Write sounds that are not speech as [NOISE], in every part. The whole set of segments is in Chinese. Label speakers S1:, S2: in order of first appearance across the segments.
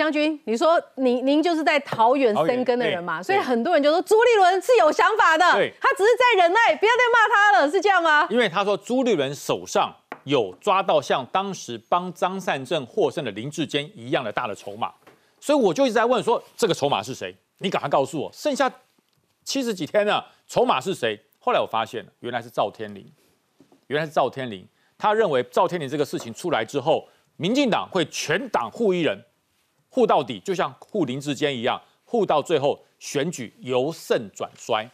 S1: 将军，你说您您就是在桃园生根的人嘛，所以很多人就说朱立伦是有想法的，他只是在忍耐，不要再骂他了，是这样吗？
S2: 因为他说朱立伦手上有抓到像当时帮张善政获胜的林志坚一样的大的筹码，所以我就一直在问说这个筹码是谁？你赶快告诉我，剩下七十几天了，筹码是谁？后来我发现原来是赵天麟，原来是赵天麟，他认为赵天麟这个事情出来之后。民进党会全党护一人，护到底，就像护林之间一样，护到最后选举由盛转衰。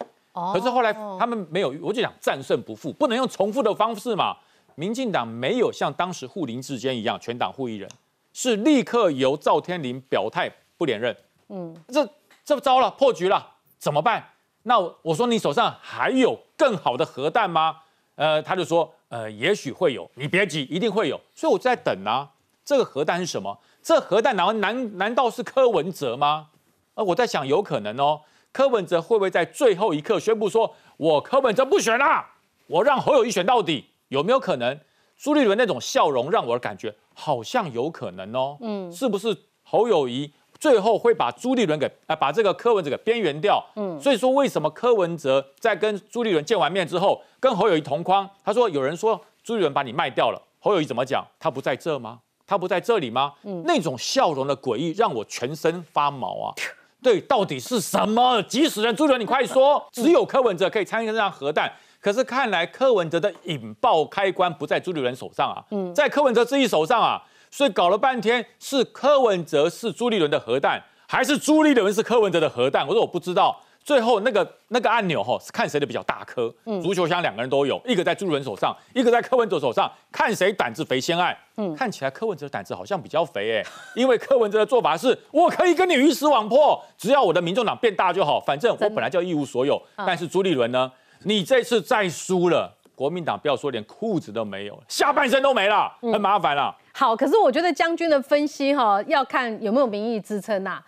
S2: 可是后来他们没有，我就讲战胜不负，不能用重复的方式嘛。民进党没有像当时护林之间一样全党护一人，是立刻由赵天麟表态不连任。嗯，这这糟了，破局了，怎么办？那我说你手上还有更好的核弹吗？呃，他就说，呃，也许会有，你别急，一定会有。所以我在等啊。这个核弹是什么？这核弹难难难道是柯文哲吗？啊，我在想，有可能哦。柯文哲会不会在最后一刻宣布说，我柯文哲不选啦，我让侯友谊选到底？有没有可能？朱立伦那种笑容让我的感觉好像有可能哦。嗯，是不是侯友谊最后会把朱立伦给啊把这个柯文哲给边缘掉？嗯，所以说为什么柯文哲在跟朱立伦见完面之后，跟侯友谊同框？他说有人说朱立伦把你卖掉了，侯友谊怎么讲？他不在这吗？他不在这里吗？嗯，那种笑容的诡异让我全身发毛啊！对，到底是什么？急死人！朱伦，你快说！[LAUGHS] 只有柯文哲可以参与这场核弹，可是看来柯文哲的引爆开关不在朱立伦手上啊，在柯文哲自己手上啊！所以搞了半天是柯文哲是朱立伦的核弹，还是朱立伦是柯文哲的核弹？我说我不知道。最后那个那个按钮哈是看谁的比较大颗，足球箱两个人都有，一个在朱伦手上，一个在柯文哲手上，看谁胆子肥先爱。嗯，看起来柯文哲胆子好像比较肥哎，[LAUGHS] 因为柯文哲的做法是，我可以跟你鱼死网破，只要我的民众党变大就好，反正我本来就一无所有。但是朱立伦呢，你这次再输了，国民党不要说连裤子都没有，下半身都没了，很麻烦了。
S1: 好，可是我觉得将军的分析哈，要看有没有民意支撑呐。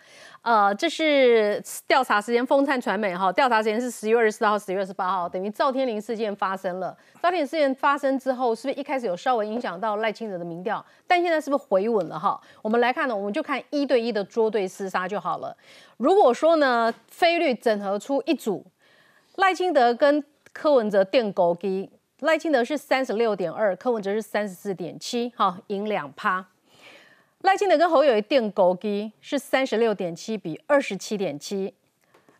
S1: 呃，这是调查时间，风灿传媒哈，调查时间是十月二十四号、十月二十八号，等于赵天麟事件发生了。赵天麟事件发生之后，是不是一开始有稍微影响到赖清德的民调？但现在是不是回稳了哈？我们来看呢，我们就看一对一的捉对厮杀就好了。如果说呢，菲律整合出一组，赖清德跟柯文哲垫狗机，赖清德是三十六点二，柯文哲是三十四点七，哈，赢两趴。赖清德跟侯友谊电狗机是三十六点七比二十七点七。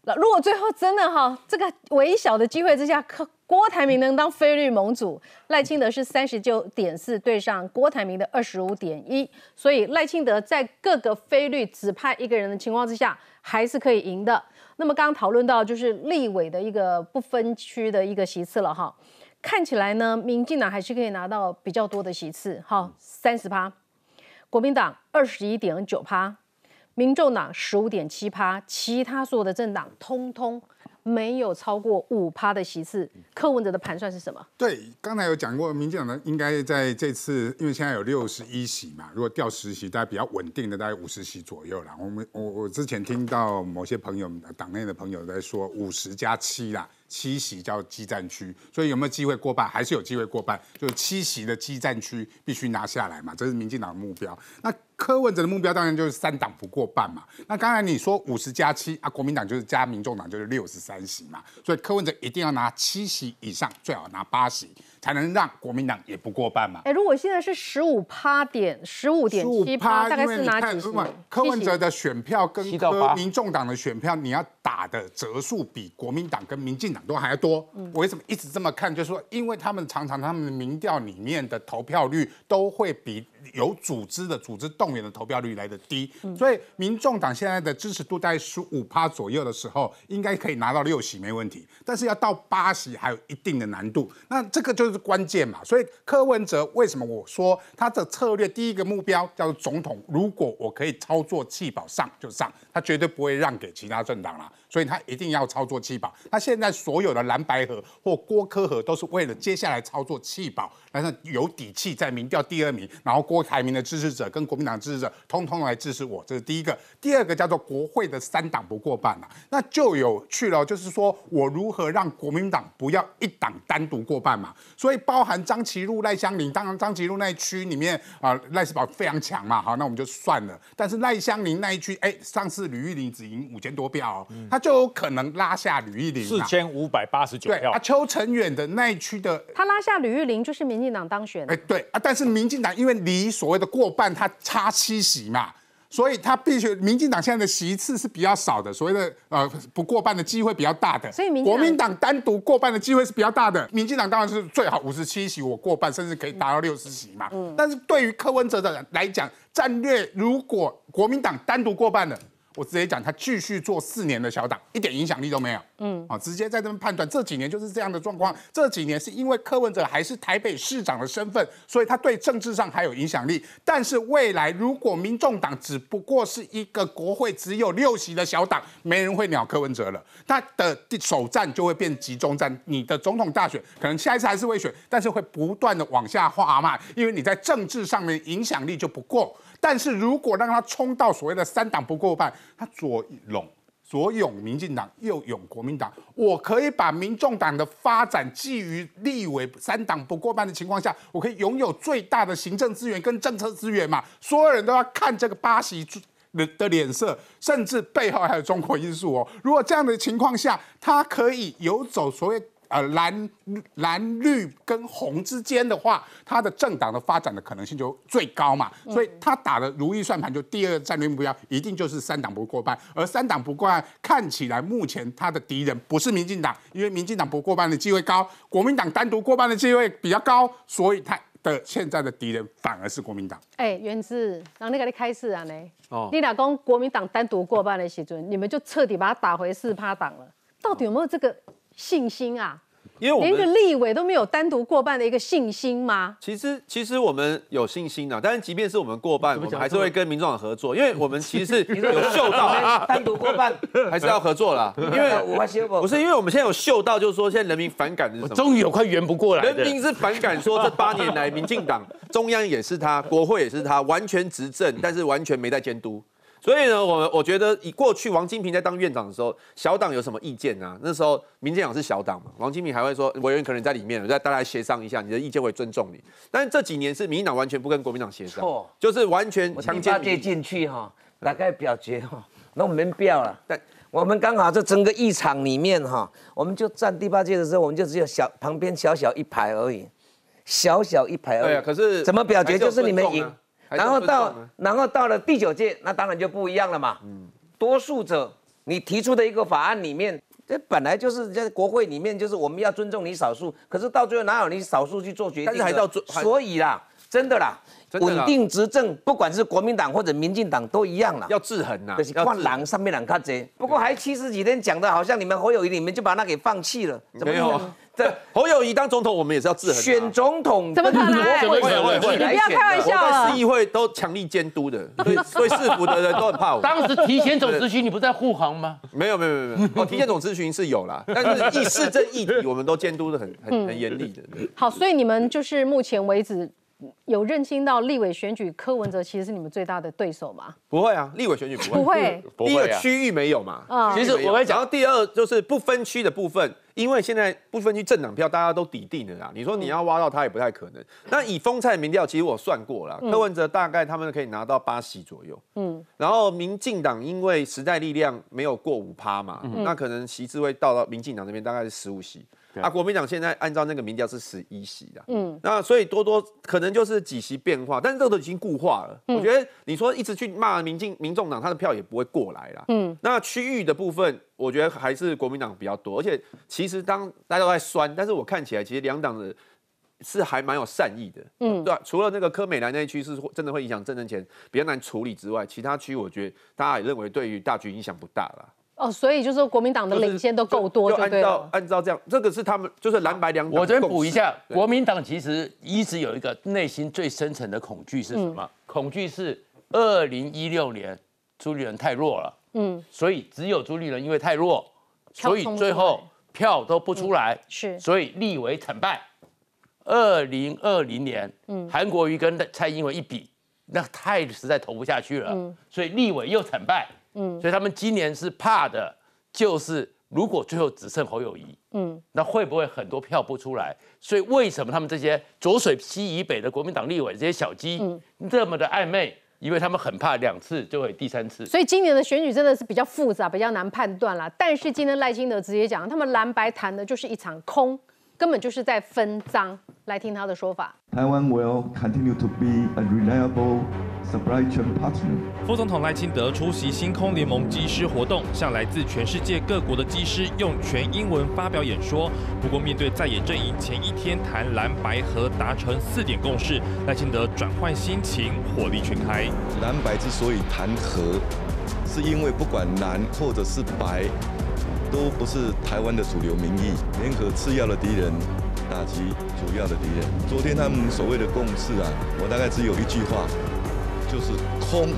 S1: 那如果最后真的哈，这个微小的机会之下，可郭台铭能当菲律盟主，赖清德是三十九点四对上郭台铭的二十五点一，所以赖清德在各个菲律只派一个人的情况之下，还是可以赢的。那么刚刚讨论到就是立委的一个不分区的一个席次了哈，看起来呢，民进党还是可以拿到比较多的席次，哈，三十趴。国民党二十一点九趴，民众党十五点七趴，其他所有的政党通通没有超过五趴的席次。柯文哲的盘算是什么？
S3: 对，刚才有讲过，民进党呢应该在这次，因为现在有六十一席嘛，如果掉十席，大概比较稳定的，大概五十席左右啦。我们我我之前听到某些朋友党内的朋友在说五十加七啦。七席叫基战区，所以有没有机会过半？还是有机会过半，就是七席的基战区必须拿下来嘛，这是民进党的目标。那柯文哲的目标当然就是三党不过半嘛。那刚才你说五十加七啊，国民党就是加民众党就是六十三席嘛，所以柯文哲一定要拿七席以上，最好拿八席。才能让国民党也不过半嘛？
S1: 哎，如果现在是十五趴点，十五点七趴，大概是哪几？
S3: 柯文哲的选票跟民众党的选票，你要打的折数比国民党跟民进党都还要多。我为什么一直这么看？就是说，因为他们常常他们的民调里面的投票率都会比有组织的组织动员的投票率来的低，所以民众党现在的支持度在十五趴左右的时候，应该可以拿到六席没问题。但是要到八席还有一定的难度。那这个就。是是关键嘛，所以柯文哲为什么我说他的策略第一个目标叫做总统？如果我可以操作弃保上就上，他绝对不会让给其他政党了，所以他一定要操作弃保。他现在所有的蓝白河或郭科河都是为了接下来操作弃保，但是有底气在民调第二名，然后郭台铭的支持者跟国民党支持者，通通来支持我，这是第一个。第二个叫做国会的三党不过半啊，那就有趣了，就是说我如何让国民党不要一党单独过半嘛？所以包含张其禄、赖香林，当然张其禄那一区里面啊，赖世宝非常强嘛，好，那我们就算了。但是赖香林那一区，哎，上次吕玉玲只赢五千多票，他就有可能拉下吕玉玲
S2: 四千五百八十九票。
S3: 啊，邱成远的那一区的，
S1: 他拉下吕玉玲就是民进党当选。
S3: 哎，对啊，但是民进党因为离所谓的过半，他差七席嘛。所以他必须，民进党现在的席次是比较少的，所谓的呃不过半的机会比较大的。
S1: 所以民
S3: 国民党单独过半的机会是比较大的。民进党当然是最好五十七席我过半，甚至可以达到六十席嘛。嗯。但是对于柯文哲的来讲，战略如果国民党单独过半了。我直接讲，他继续做四年的小党，一点影响力都没有。嗯，啊，直接在这边判断，这几年就是这样的状况。这几年是因为柯文哲还是台北市长的身份，所以他对政治上还有影响力。但是未来如果民众党只不过是一个国会只有六席的小党，没人会鸟柯文哲了。他的首战就会变集中战，你的总统大选可能下一次还是会选，但是会不断的往下滑嘛，因为你在政治上面影响力就不够。但是如果让他冲到所谓的三党不过半，他左拢左拥民进党，右拥国民党，我可以把民众党的发展基于立委三党不过半的情况下，我可以拥有最大的行政资源跟政策资源嘛？所有人都要看这个巴西的的脸色，甚至背后还有中国因素哦。如果这样的情况下，他可以游走所谓。呃，蓝蓝绿跟红之间的话，它的政党的发展的可能性就最高嘛，所以他打的如意算盘，就第二个战略目标一定就是三党不过半，而三党不过半看起来目前他的敌人不是民进党，因为民进党不过半的机会高，国民党单独过半的机会比较高，所以他的现在的敌人反而是国民党。
S1: 哎，原子，让你给你开始啊呢？哦，你老公国民党单独过半的时准，你们就彻底把他打回四趴党了，到底有没有这个？信心啊，因为我连个立委都没有单独过半的一个信心吗？
S4: 其实，其实我们有信心的，但是即便是我们过半，我们还是会跟民众党合作，因为 [LAUGHS] 我们其实是有嗅到
S5: 单独过半 [LAUGHS]
S4: 还是要合作啦。[LAUGHS] 因为不是因为我们现在有嗅到，就是说现在人民反感的是什么？
S2: 终于有快圆不过来。
S4: 人民是反感说这八年来，民进党中央也是他，国会也是他，完全执政，但是完全没在监督。所以呢，我我觉得以过去王金平在当院长的时候，小党有什么意见啊？那时候民进党是小党嘛，王金平还会说委员可能在里面，再大家协商一下，你的意见会尊重你。但是这几年是民进党完全不跟国民党协商，就是完全强加
S5: 接进去哈，大概表决哈，那我们不要了。但我们刚好这整个议场里面哈，我们就站第八届的时候，我们就只有小旁边小小一排而已，小小一排而已。对
S4: 啊，可是
S5: 怎么表决就是你们赢。然后到，然后到了第九届，那当然就不一样了嘛。嗯，多数者你提出的一个法案里面，这本来就是在国会里面，就是我们要尊重你少数。可是到最后哪有你少数去做决定？但
S4: 是还到
S5: 所以啦，真的啦，稳定执政，不管是国民党或者民进党都一样啦，
S4: 要制衡呐。
S5: 就是换狼上面两卡贼。不过还七十几天讲的，好像你们侯友谊你们就把那给放弃了，
S4: 怎么有？侯友谊当总统，我们也是要制衡。
S5: 选总统
S1: 怎么可能？
S4: 会会会，
S1: 你不要开玩笑了。
S4: 市议会都强力监督的，[LAUGHS] 所以所以市府的人都很怕我。
S6: 当时提前总咨询，你不在护航吗？
S4: 没有没有没有没有，哦，[LAUGHS] 提前总咨询是有啦，但是议市政议题我们都监督的很很很严厉的。
S1: 好，所以你们就是目前为止。有认清到立委选举柯文哲其实是你们最大的对手吗？
S4: 不会啊，立委选举
S1: 不会。
S4: 不会第一个区域没有嘛？
S6: 啊，其实我会讲
S4: 到第二就是不分区的部分，因为现在不分区政党票大家都抵定了啦。你说你要挖到他也不太可能。那以风菜民调，其实我算过了，柯文哲大概他们可以拿到八席左右。嗯，然后民进党因为时代力量没有过五趴嘛，那可能席次会到到民进党那边大概是十五席。啊，国民党现在按照那个民调是十一席的，嗯，那所以多多可能就是几席变化，但是这个都已经固化了。我觉得你说一直去骂民进民众党，他的票也不会过来了。嗯，那区域的部分，我觉得还是国民党比较多，而且其实当大家都在酸，但是我看起来其实两党的是还蛮有善意的，嗯，对除了那个柯美兰那一区是真的会影响政政前比较难处理之外，其他区我觉得大家也认为对于大局影响不大了。
S1: 哦，所以就是说国民党的领先都够多，就
S4: 按照按照这样，这个是他们就是蓝白两党。
S6: 我这边补一下，国民党其实一直有一个内心最深层的恐惧是什么？恐惧是二零一六年朱立伦太弱了，嗯，所以只有朱立伦因为太弱，所以最后票都不出来，
S1: 是，
S6: 所以立委惨败。二零二零年，嗯，韩国瑜跟蔡英文一比，那太实在投不下去了，所以立委又惨败。嗯，所以他们今年是怕的，就是如果最后只剩侯友谊，嗯，那会不会很多票不出来？所以为什么他们这些浊水溪以北的国民党立委这些小鸡嗯这么的暧昧？因为他们很怕两次就会第三次。
S1: 所以今年的选举真的是比较复杂，比较难判断啦。但是今天赖清德直接讲，他们蓝白谈的就是一场空。根本就是在分赃。来听他的说法。台湾 will continue to be a reliable
S7: supply chain partner。副总统赖清德出席星空联盟机师活动，向来自全世界各国的机师用全英文发表演说。不过，面对在野阵营前一天谈蓝白核达成四点共识，赖清德转换心情，火力全开。
S8: 蓝白之所以谈和，是因为不管蓝或者是白。都不是台湾的主流民意，联合次要的敌人，打击主要的敌人。昨天他们所谓的共识啊，我大概只有一句话，就是空。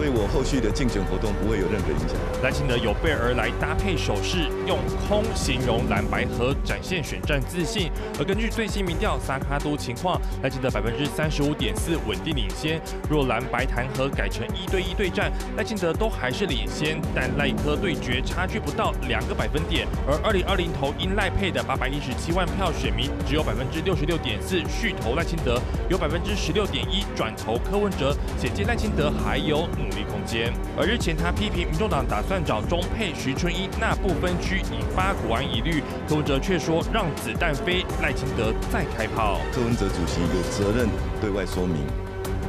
S8: 对我后续的竞选活动不会有任何影响。
S7: 赖清德有备而来，搭配手势，用空形容蓝白和，展现选战自信。而根据最新民调，萨卡都情况，赖清德百分之三十五点四稳定领先。若蓝白弹劾改成一对一对战，赖清德都还是领先，但赖科对决差距不到两个百分点。而二零二零投因赖配的八百一十七万票选民，只有百分之六十六点四续投赖清德，有百分之十六点一转投柯文哲，显见赖清德还有。努力空间。而日前他批评民众党打算找中配徐春英那部分区，引发国安疑虑。柯文哲却说让子弹飞，赖清德再开炮。
S8: 柯文哲主席有责任对外说明，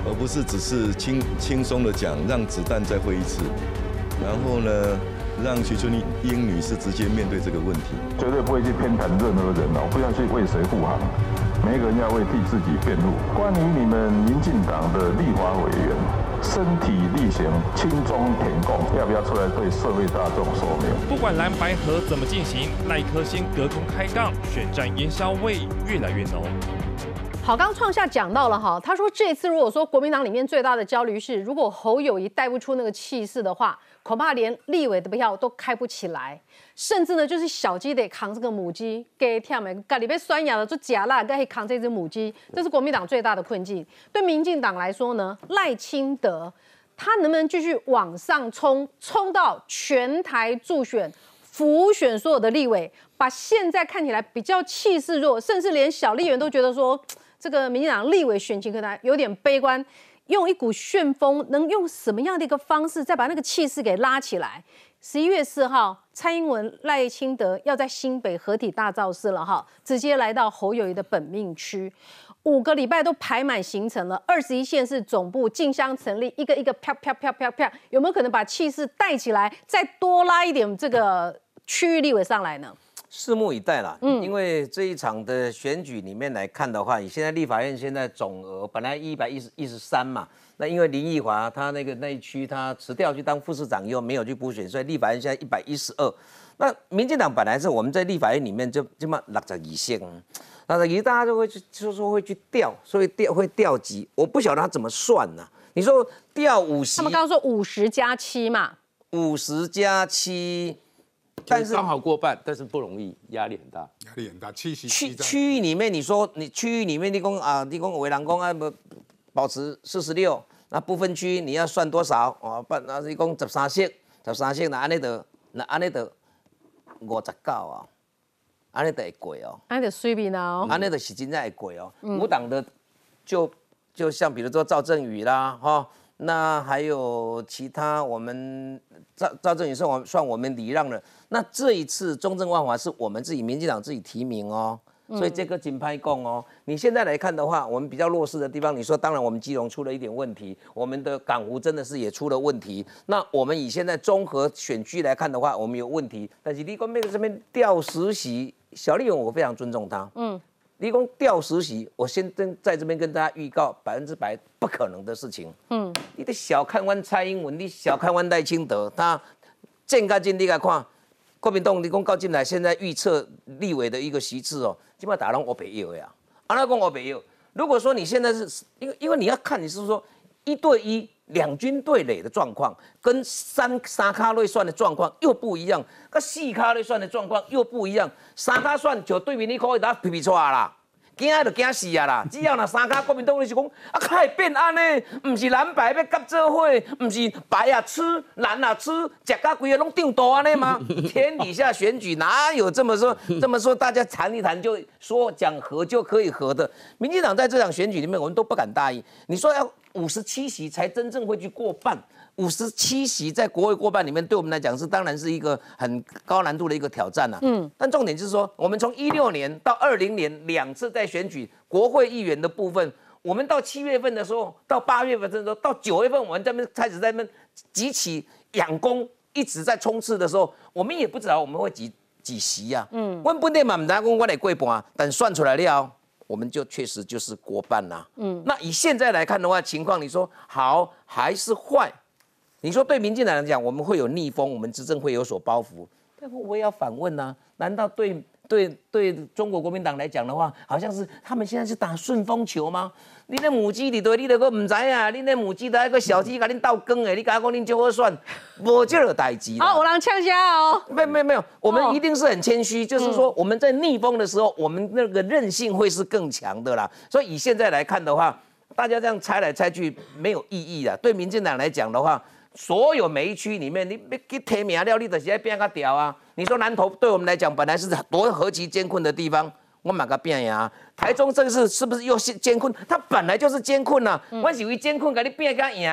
S8: 而不是只是轻轻松的讲让子弹再飞一次，然后呢让徐春英女士直接面对这个问题。
S9: 绝对不会去偏袒任何人哦，不要去为谁护航，每一个人要为替自己辩护。关于你们民进党的立法委员。身体力行，轻中填供，要不要出来对社会大众说明？
S7: 不管蓝白河怎么进行，赖科先隔空开杠，选战烟硝味越来越浓。
S1: 好，刚创下讲到了哈，他说这次如果说国民党里面最大的焦虑是，如果侯友谊带不出那个气势的话。恐怕连立委的票都开不起来，甚至呢，就是小鸡得扛这个母鸡，给跳没？家里被拴养了就假啦，该扛这只母鸡，这是国民党最大的困境。对民进党来说呢，赖清德他能不能继续往上冲，冲到全台助选、辅选所有的立委，把现在看起来比较气势弱，甚至连小立员都觉得说，这个民进党立委选情可能有点悲观。用一股旋风，能用什么样的一个方式，再把那个气势给拉起来？十一月四号，蔡英文、赖清德要在新北合体大造势了哈，直接来到侯友谊的本命区，五个礼拜都排满行程了，二十一县市总部竞相成立，一个一个飘飘飘飘飘，有没有可能把气势带起来，再多拉一点这个区域立委上来呢？
S5: 拭目以待啦，嗯，因为这一场的选举里面来看的话，你现在立法院现在总额本来一百一十一十三嘛，那因为林奕华他那个那一区他辞掉去当副市长以后没有去补选，所以立法院现在一百一十二。那民进党本来是我们在立法院里面就就嘛六十二席，那十一大家就会去就说会去调，所以调会调级，我不晓得他怎么算呢？你说调五十，
S1: 他们刚刚说五十加七嘛，
S5: 五十加七。
S6: 但是刚好过半，但是不容易，压力很大，
S3: 压力很大。区
S5: 区区域里面，你说你区域里面，你讲啊，你讲围栏公啊不保持四十六，那不分区你要算多少？哦，不，那是共十三席，十三席那安尼得，那安尼得五十九啊，安尼得会贵哦，
S1: 安尼得水平哦，
S5: 安尼得是真正会贵哦。五党的就就像比如说赵振宇啦，哈。那还有其他，我们赵赵正宇算我算我们礼让了。那这一次中正万华是我们自己民进党自己提名哦，所以这个金牌共哦。你现在来看的话，我们比较弱势的地方，你说当然我们基隆出了一点问题，我们的港湖真的是也出了问题。那我们以现在综合选区来看的话，我们有问题。但是立功妹在这边调实习，小丽勇我非常尊重他，嗯。立功调实习，我先跟在这边跟大家预告，百分之百不可能的事情。嗯，你得小看完蔡英文，你小看完赖清德，他正干净你来看，国民党你讲搞进来，现在预测立委的一个席次哦，基本上打拢我北右呀，阿拉讲我北右。如果说你现在是因为因为你要看你是说一对一两军对垒的状况，跟三三卡瑞算的状况又不一样，跟四卡瑞算的状况又不一样。三卡算就对面你可以打皮皮出啦。惊就惊死啊啦！只要那三卡国民党就是讲，啊，开变安呢？唔是蓝白要合作伙，唔是白啊吃，蓝啊吃，食到规个拢长大安尼吗？[LAUGHS] 天底下选举哪有这么说？这么说大家谈一谈就说讲和就可以和的？民进党在这场选举里面，我们都不敢大意。你说要五十七席才真正会去过半？五十七席在国会过半里面，对我们来讲是当然是一个很高难度的一个挑战呐。嗯，但重点就是说，我们从一六年到二零年两次在选举国会议员的部分，我们到七月份的时候，到八月份的时候，到九月份，我们这边开始在那集起养功，一直在冲刺的时候，我们也不知道我们会几几席呀。嗯，问本地嘛，唔知讲我来过半，等算出来了，我们就确实就是国办啦。嗯，那以现在来看的话，情况你说好还是坏？你说对民进党来讲，我们会有逆风，我们执政会有所包袱。但是我也要反问呐，难道对对对中国国民党来讲的话，好像是他们现在是打顺风球吗？你那母鸡，你对，你都个唔知啊，你那母鸡的那个小鸡，给你倒羹诶，你讲讲你就好算，无这个代志。
S1: 好，我让呛下哦。
S5: 没没没有，我们一定是很谦虚，就是说我们在逆风的时候，我们那个韧性会是更强的啦。所以以现在来看的话，大家这样猜来猜去没有意义的。对民进党来讲的话。所有每一区里面，你你给提名了，你就是要变个调啊！你说南投对我们来讲，本来是多何其艰困的地方，我马个变呀！台中这个是是不是又是艰困？它本来就是艰困呐！我以为艰困，给你变个赢。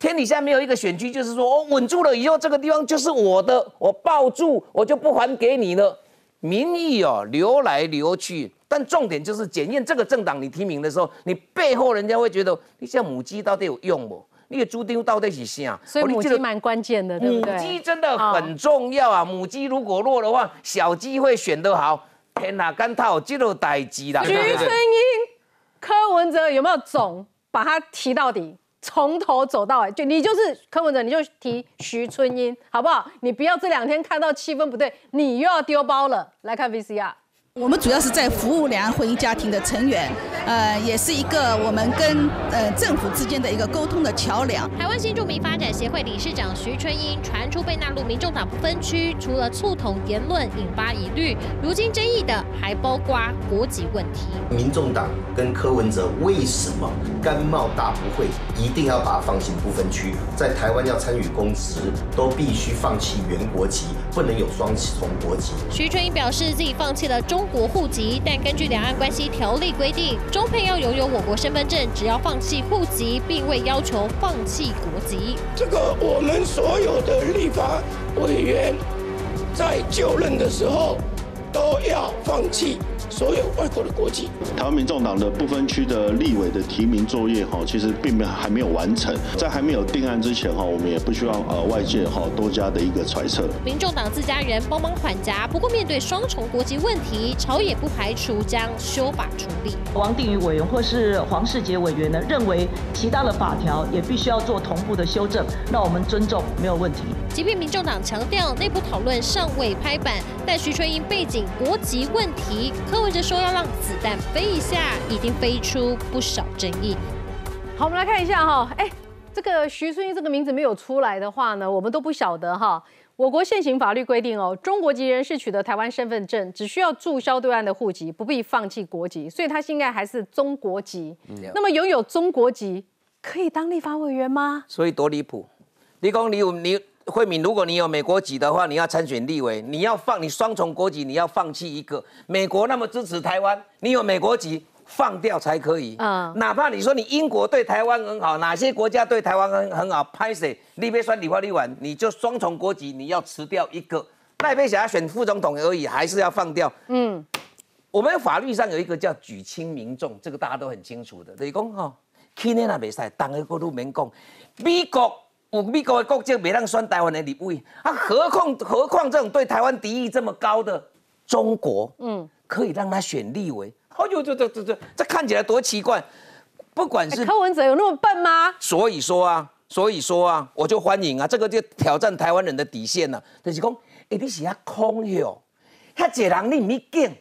S5: 天底下没有一个选区，就是说我稳住了以后，这个地方就是我的，我抱住，我就不还给你了。民意哦，流来流去，但重点就是检验这个政党你提名的时候，你背后人家会觉得你像母鸡到底有用不？那个猪丁到底是啥？
S1: 所以母鸡蛮关键的，对不对？
S5: 母鸡真的很重要啊！母鸡如果弱的话，小鸡会选得好。天哪，干套这都代鸡啦！
S1: 徐春英、柯文哲有没有总把他提到底，从头走到尾？就你就是柯文哲，你就提徐春英，好不好？你不要这两天看到气氛不对，你又要丢包了。来看 VCR。
S10: 我们主要是在服务两岸婚姻家庭的成员，呃，也是一个我们跟呃政府之间的一个沟通的桥梁。
S11: 台湾新住民发展协会理事长徐春英传出被纳入民众党不分区，除了促统言论引发疑虑，如今争议的还包括国籍问题。
S12: 民众党跟柯文哲为什么甘冒大不会，一定要把放行不分区，在台湾要参与公职都必须放弃原国籍，不能有双重国籍。
S11: 徐春英表示自己放弃了中。国户籍，但根据两岸关系条例规定，中配要拥有我国身份证，只要放弃户籍，并未要求放弃国籍。
S13: 这个我们所有的立法委员在就任的时候都要放弃。所有外国的国籍，
S14: 台湾民众党的不分区的立委的提名作业哈，其实并没有还没有完成，在还没有定案之前哈，我们也不希望呃外界哈多加的一个揣测。
S11: 民众党自家人帮忙缓夹，不过面对双重国籍问题，朝野不排除将修法处理。
S15: 王定宇委员或是黄世杰委员呢，认为其他的法条也必须要做同步的修正，那我们尊重没有问题。
S11: 即便民众党强调内部讨论尚未拍板，但徐春英背景国籍问题科。或者说要让子弹飞一下，已经飞出不少争议。
S1: 好，我们来看一下哈，哎，这个徐春英这个名字没有出来的话呢，我们都不晓得哈。我国现行法律规定哦，中国籍人士取得台湾身份证，只需要注销对岸的户籍，不必放弃国籍，所以他现在还是中国籍。那么拥有中国籍可以当立法委员吗？
S5: 所以多离谱！你讲你有你。慧敏，如果你有美国籍的话，你要参选立委，你要放你双重国籍，你要放弃一个。美国那么支持台湾，你有美国籍放掉才可以。嗯，哪怕你说你英国对台湾很好，哪些国家对台湾很很好，拍谁？立别算理化立完，你就双重国籍，你要辞掉一个。赖佩霞选副总统而已，还是要放掉。嗯，我们法律上有一个叫举亲民众，这个大家都很清楚的。等于讲哈，去年那比赛，当个国都免讲，美国。有美国的国籍没让选台湾的立委，啊，何况何况这种对台湾敌意这么高的中国，嗯，可以让他选立委？哎呦，这这这这这看起来多奇怪！不管是
S1: 柯文哲有那么笨吗？
S5: 所以说啊，所以说啊，我就欢迎啊，这个就挑战台湾人的底线了。就是讲，一定是遐空哟，遐济人你咪见。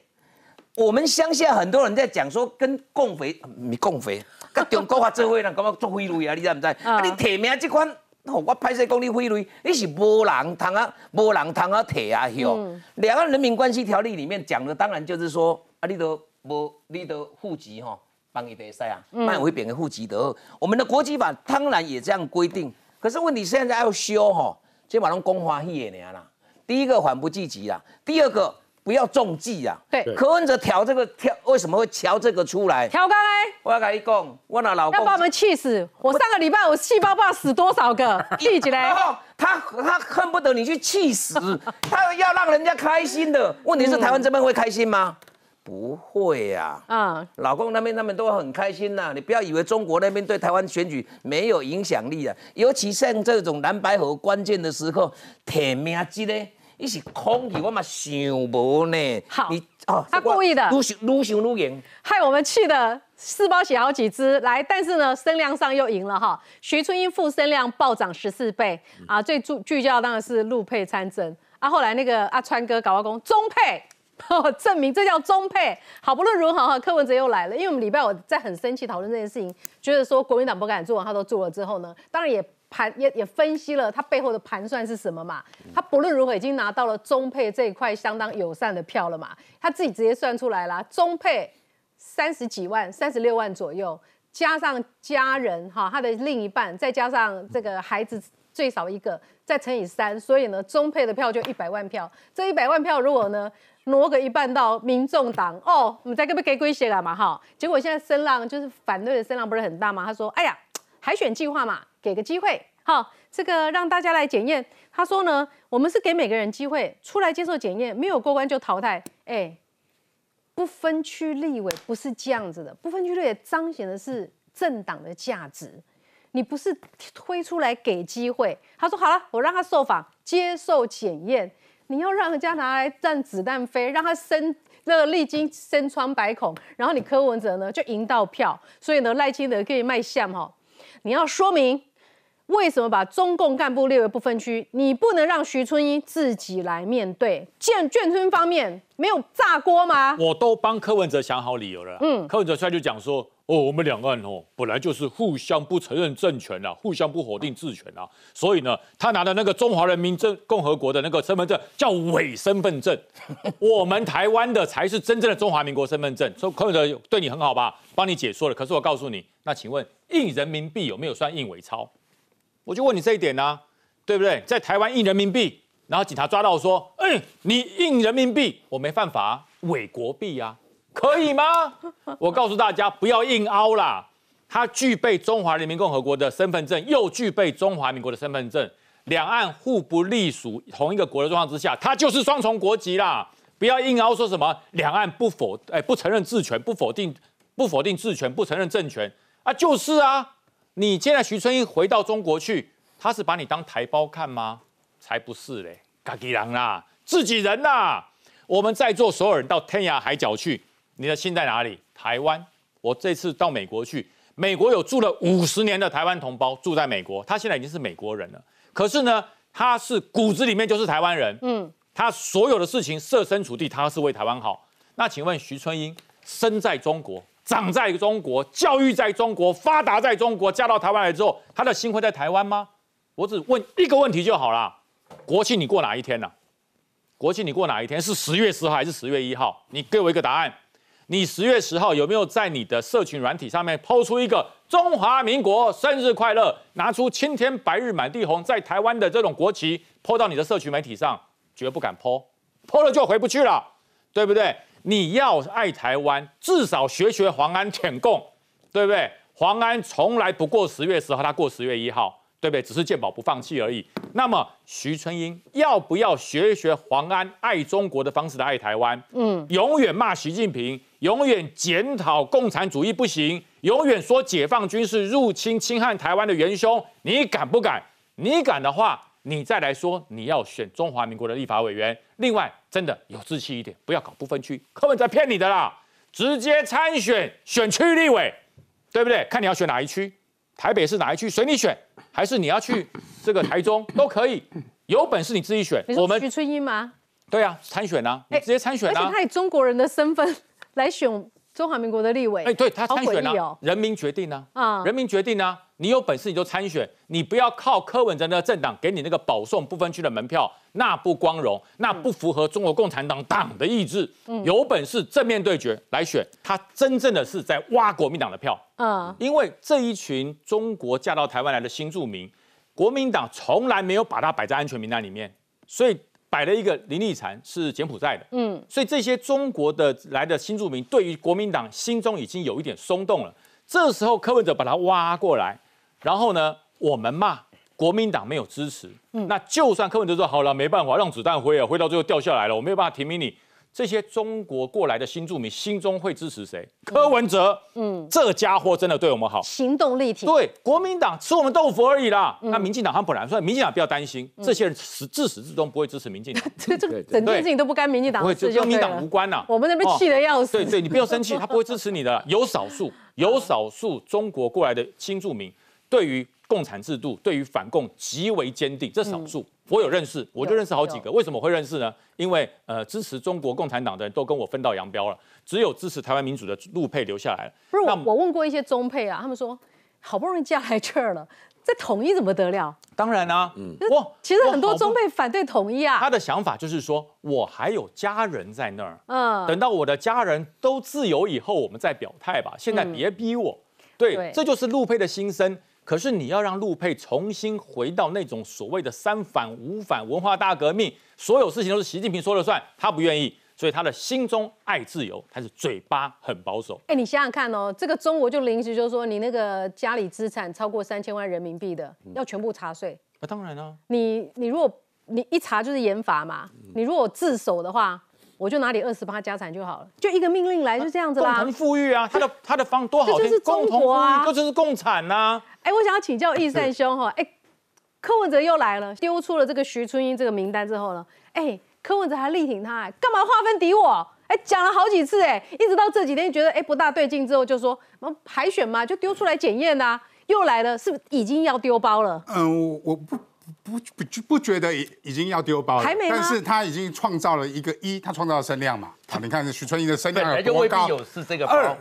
S5: 我们乡下很多人在讲说，跟共匪咪共匪，跟中国话做伙人，感觉做贿赂啊？你知唔知？啊，你提名这款。我拍摄讲你贿赂，你是无人通啊，无人通啊，提啊，吼。两岸人民关系条例里面讲的，当然就是说，啊，你都无你都户籍吼，帮你得塞啊，卖回贬个户籍的。我们的国籍法当然也这样规定，可是问题现在要修吼，就把人公花一年啦。第一个缓不济急啦，第二个。不要中计啊！
S1: 对，
S5: 柯文哲调这个调，为什么会调这个出来？
S1: 调刚哎，
S5: 我要跟你讲，我那老公
S1: 要把我们气死！我上个礼拜我细胞不知道死多少个，[LAUGHS] 气起来。
S5: 他他恨不得你去气死，[LAUGHS] 他要让人家开心的。问题是台湾这边会开心吗？不会呀。嗯，老公那边他们都很开心呐。你不要以为中国那边对台湾选举没有影响力啊，尤其像这种蓝白河关键的时候，铁命机呢。你是空气，我嘛想无呢。
S1: 好，你哦，他故意的，
S5: 愈想愈想愈赢，
S1: 害我们气的四包血好几支来，但是呢，声量上又赢了哈。徐春英副声量暴涨十四倍啊，最聚聚焦当然是陆配参政啊。后来那个阿川哥搞外公中配，[LAUGHS] 证明这叫中配。好，不论如何哈，柯文哲又来了，因为我们礼拜我在很生气讨论这件事情，觉得说国民党不敢做，他都做了之后呢，当然也。盘也也分析了他背后的盘算是什么嘛？他不论如何已经拿到了中配这一块相当友善的票了嘛？他自己直接算出来了，中配三十几万、三十六万左右，加上家人哈，他的另一半，再加上这个孩子最少一个，再乘以三，所以呢，中配的票就一百万票。这一百万票如果呢挪个一半到民众党，哦，我们再给不给归些了嘛？哈，结果现在声浪就是反对的声浪不是很大嘛？他说，哎呀。海选计划嘛，给个机会，好，这个让大家来检验。他说呢，我们是给每个人机会出来接受检验，没有过关就淘汰。哎，不分区立委不是这样子的，不分区立委彰显的是政党的价值。你不是推出来给机会。他说好了，我让他受访接受检验，你要让人家拿来让子弹飞，让他身这个历经身穿百孔，然后你柯文哲呢就赢到票，所以呢赖清德可以卖相哈。你要说明为什么把中共干部列为不分区？你不能让徐春英自己来面对。建眷村方面没有炸锅吗？
S2: 我都帮柯文哲想好理由了。嗯，柯文哲出来就讲说：“哦，我们两岸哦本来就是互相不承认政权啊，互相不否定治权啊，所以呢，他拿的那个中华人民政共和国的那个身份证叫伪身份证，[LAUGHS] 我们台湾的才是真正的中华民国身份证。说柯文哲对你很好吧，帮你解说了。可是我告诉你，那请问？”印人民币有没有算印伪钞？我就问你这一点呢，对不对？在台湾印人民币，然后警察抓到说，嗯，你印人民币，我没犯法，伪国币啊，可以吗？我告诉大家，不要硬凹啦。他具备中华人民共和国的身份证，又具备中华民国的身份证，两岸互不隶属同一个国的状况之下，他就是双重国籍啦。不要硬凹说什么两岸不否，哎，不承认治权，不否定，不否定治权，不承认政权。啊，就是啊！你现在徐春英回到中国去，他是把你当台胞看吗？才不是嘞，嘎吉人啦，自己人呐！我们在座所有人到天涯海角去，你的心在哪里？台湾。我这次到美国去，美国有住了五十年的台湾同胞住在美国，他现在已经是美国人了。可是呢，他是骨子里面就是台湾人。嗯，他所有的事情设身处地，他是为台湾好。那请问徐春英生在中国？长在中国，教育在中国，发达在中国，嫁到台湾来之后，他的心会在台湾吗？我只问一个问题就好了：国庆你过哪一天呢？国庆你过哪一天？是十月十号还是十月一号？你给我一个答案。你十月十号有没有在你的社群软体上面抛出一个中华民国生日快乐，拿出青天白日满地红，在台湾的这种国旗抛到你的社群媒体上？绝不敢抛，抛了就回不去了，对不对？你要爱台湾，至少学学黄安舔共，对不对？黄安从来不过十月十号，他过十月一号，对不对？只是健保不放弃而已。那么徐春英要不要学一学黄安爱中国的方式来爱台湾？嗯，永远骂习近平，永远检讨共产主义不行，永远说解放军是入侵侵害台湾的元凶，你敢不敢？你敢的话。你再来说你要选中华民国的立法委员，另外真的有志气一点，不要搞不分区，柯文在骗你的啦！直接参选选区立委，对不对？看你要选哪一区，台北是哪一区随你选，还是你要去这个台中都可以，有本事你自己选。
S1: 我们徐春英吗？
S2: 对啊，参选啊，你直接参选啊！
S1: 而且他以中国人的身份来选中华民国的立委，
S2: 哎，对他参选啊，人民决定啊，啊，人民决定啊。你有本事你就参选，你不要靠柯文哲的政党给你那个保送不分区的门票，那不光荣，那不符合中国共产党党的意志。有本事正面对决来选，他真正的是在挖国民党的票。嗯，因为这一群中国嫁到台湾来的新住民，国民党从来没有把他摆在安全名单里面，所以。摆了一个林立禅是柬埔寨的，嗯，所以这些中国的来的新住民对于国民党心中已经有一点松动了。这时候柯文哲把他挖过来，然后呢，我们骂国民党没有支持，嗯，那就算柯文哲说好了，没办法，让子弹灰啊，灰到最后掉下来了，我没有办法提名你。这些中国过来的新住民心中会支持谁？柯文哲，嗯，这家伙真的对我们好，
S1: 行动力挺。
S2: 对，国民党吃我们豆腐而已啦。那民进党他们本来说，民进党不要担心，这些人始自始至终不会支持民进党。[LAUGHS]
S1: 这这个整件事情都不跟民进党事，
S2: 跟民进党无关呐。
S1: 我们那边气得要死。
S2: 对对，你不要生气，他不会支持你的。有少数，有少数中国过来的新住民，对于共产制度，对于反共极为坚定，这少数。我有认识，我就认识好几个。为什么会认识呢？因为呃，支持中国共产党的人都跟我分道扬镳了，只有支持台湾民主的陆配留下来了。
S1: 不是我，我问过一些中配啊，他们说好不容易嫁来这儿了，再统一怎么得了？
S2: 当然啊，嗯，
S1: 哇，其实很多中配反对统一啊。
S2: 他的想法就是说，我还有家人在那儿，嗯，等到我的家人都自由以后，我们再表态吧。现在别逼我，对，这就是陆配的心声。可是你要让陆配重新回到那种所谓的三反五反文化大革命，所有事情都是习近平说了算，他不愿意，所以他的心中爱自由，他是嘴巴很保守。
S1: 哎，你想想看哦，这个中国就临时就说你那个家里资产超过三千万人民币的，要全部查税。
S2: 那当然了，
S1: 你你如果你一查就是严罚嘛，你如果自首的话。我就拿你二十八家产就好了，就一个命令来，就这样子啦。
S2: 共同富裕啊，他的他的方多好
S1: 这就是中国啊，
S2: 这就是共产呐。
S1: 哎，我想要请教易善兄哈，哎，柯文哲又来了，丢出了这个徐春英这个名单之后呢，哎，柯文哲还力挺他，干嘛划分敌我？哎，讲了好几次，哎，一直到这几天觉得哎不大对劲之后，就说海选嘛，就丢出来检验呐，又来了，是不是已经要丢包了？
S3: 嗯，我不。不不不觉得已已经要丢包了，但是他已经创造了一个一，他创造了声量嘛。好，你看徐春英的声量有多高？
S6: 二